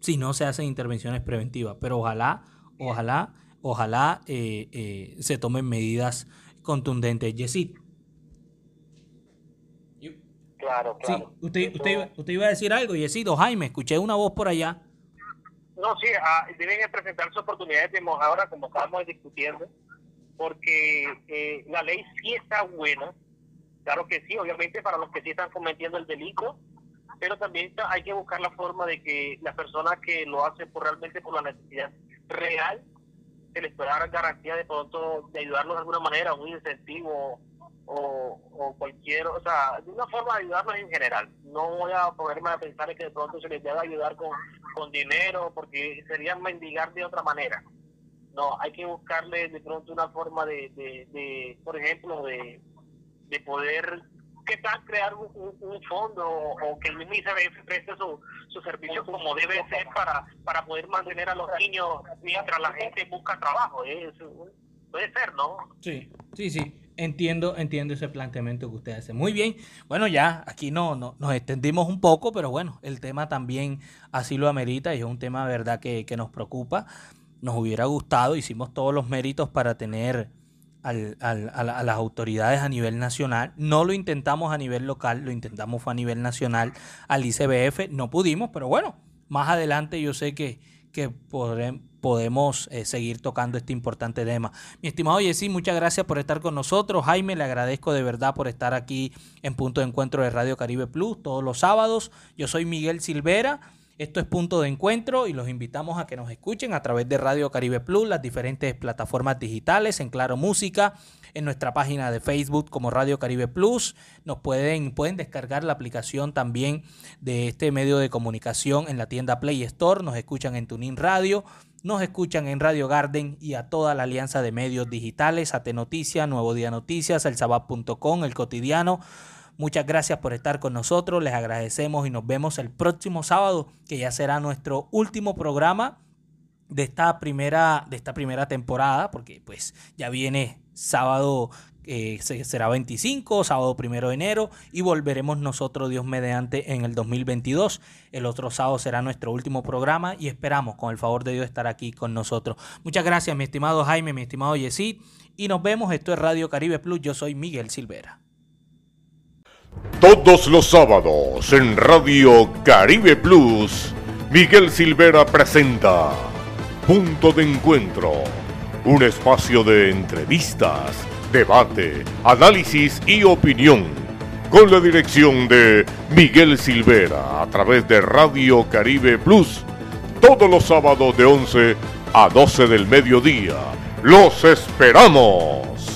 si no se hacen intervenciones preventivas. Pero ojalá, ojalá, ojalá se tomen medidas contundentes. Yesid.
Claro, claro.
Sí, usted, usted, usted, iba a decir algo, Yesid o Jaime, escuché una voz por allá.
No, sí, ah, deben presentarse oportunidades de ahora, como estábamos discutiendo, porque eh, la ley sí está buena, claro que sí, obviamente para los que sí están cometiendo el delito, pero también hay que buscar la forma de que las personas que lo hacen por realmente por la necesidad real, se les pueda garantía de pronto de ayudarlos de alguna manera, un incentivo o, o cualquier, o sea, de una forma de ayudarlos en general. No voy a ponerme a pensar en que de pronto se les debe ayudar con, con dinero, porque sería mendigar de otra manera no, hay que buscarle de pronto una forma de, de, por ejemplo, de, de poder ¿qué tal crear un, fondo o que el mismo ICBF preste su, su servicio como debe ser para, para poder mantener a los niños mientras la gente busca trabajo. puede ser, ¿no?
Sí, sí, sí. Entiendo, entiendo ese planteamiento que usted hace. Muy bien. Bueno, ya aquí no, no nos extendimos un poco, pero bueno, el tema también así lo amerita y es un tema, verdad, que, que nos preocupa nos hubiera gustado, hicimos todos los méritos para tener al, al, a, las autoridades a nivel nacional. No lo intentamos a nivel local, lo intentamos a nivel nacional al ICBF. No pudimos, pero bueno, más adelante yo sé que, que podemos eh, seguir tocando este importante tema. Mi estimado Jessy, muchas gracias por estar con nosotros. Jaime, le agradezco de verdad por estar aquí en Punto de Encuentro de Radio Caribe Plus todos los sábados. Yo soy Miguel Silvera. Esto es punto de encuentro y los invitamos a que nos escuchen a través de Radio Caribe Plus, las diferentes plataformas digitales, en Claro Música, en nuestra página de Facebook como Radio Caribe Plus. Nos pueden, pueden descargar la aplicación también de este medio de comunicación en la tienda Play Store. Nos escuchan en Tunin Radio, nos escuchan en Radio Garden y a toda la alianza de medios digitales, AT Noticias, Nuevo Día Noticias, el Sabab.com, El Cotidiano. Muchas gracias por estar con nosotros, les agradecemos y nos vemos el próximo sábado, que ya será nuestro último programa de esta primera, de esta primera temporada, porque pues ya viene sábado eh, será 25, sábado primero de enero, y volveremos nosotros, Dios mediante, en el 2022. El otro sábado será nuestro último programa y esperamos, con el favor de Dios, estar aquí con nosotros. Muchas gracias, mi estimado Jaime, mi estimado Yesid, y nos vemos. Esto es Radio Caribe Plus. Yo soy Miguel Silvera.
Todos los sábados en Radio Caribe Plus, Miguel Silvera presenta Punto de Encuentro, un espacio de entrevistas, debate, análisis y opinión, con la dirección de Miguel Silvera a través de Radio Caribe Plus, todos los sábados de 11 a 12 del mediodía. ¡Los esperamos!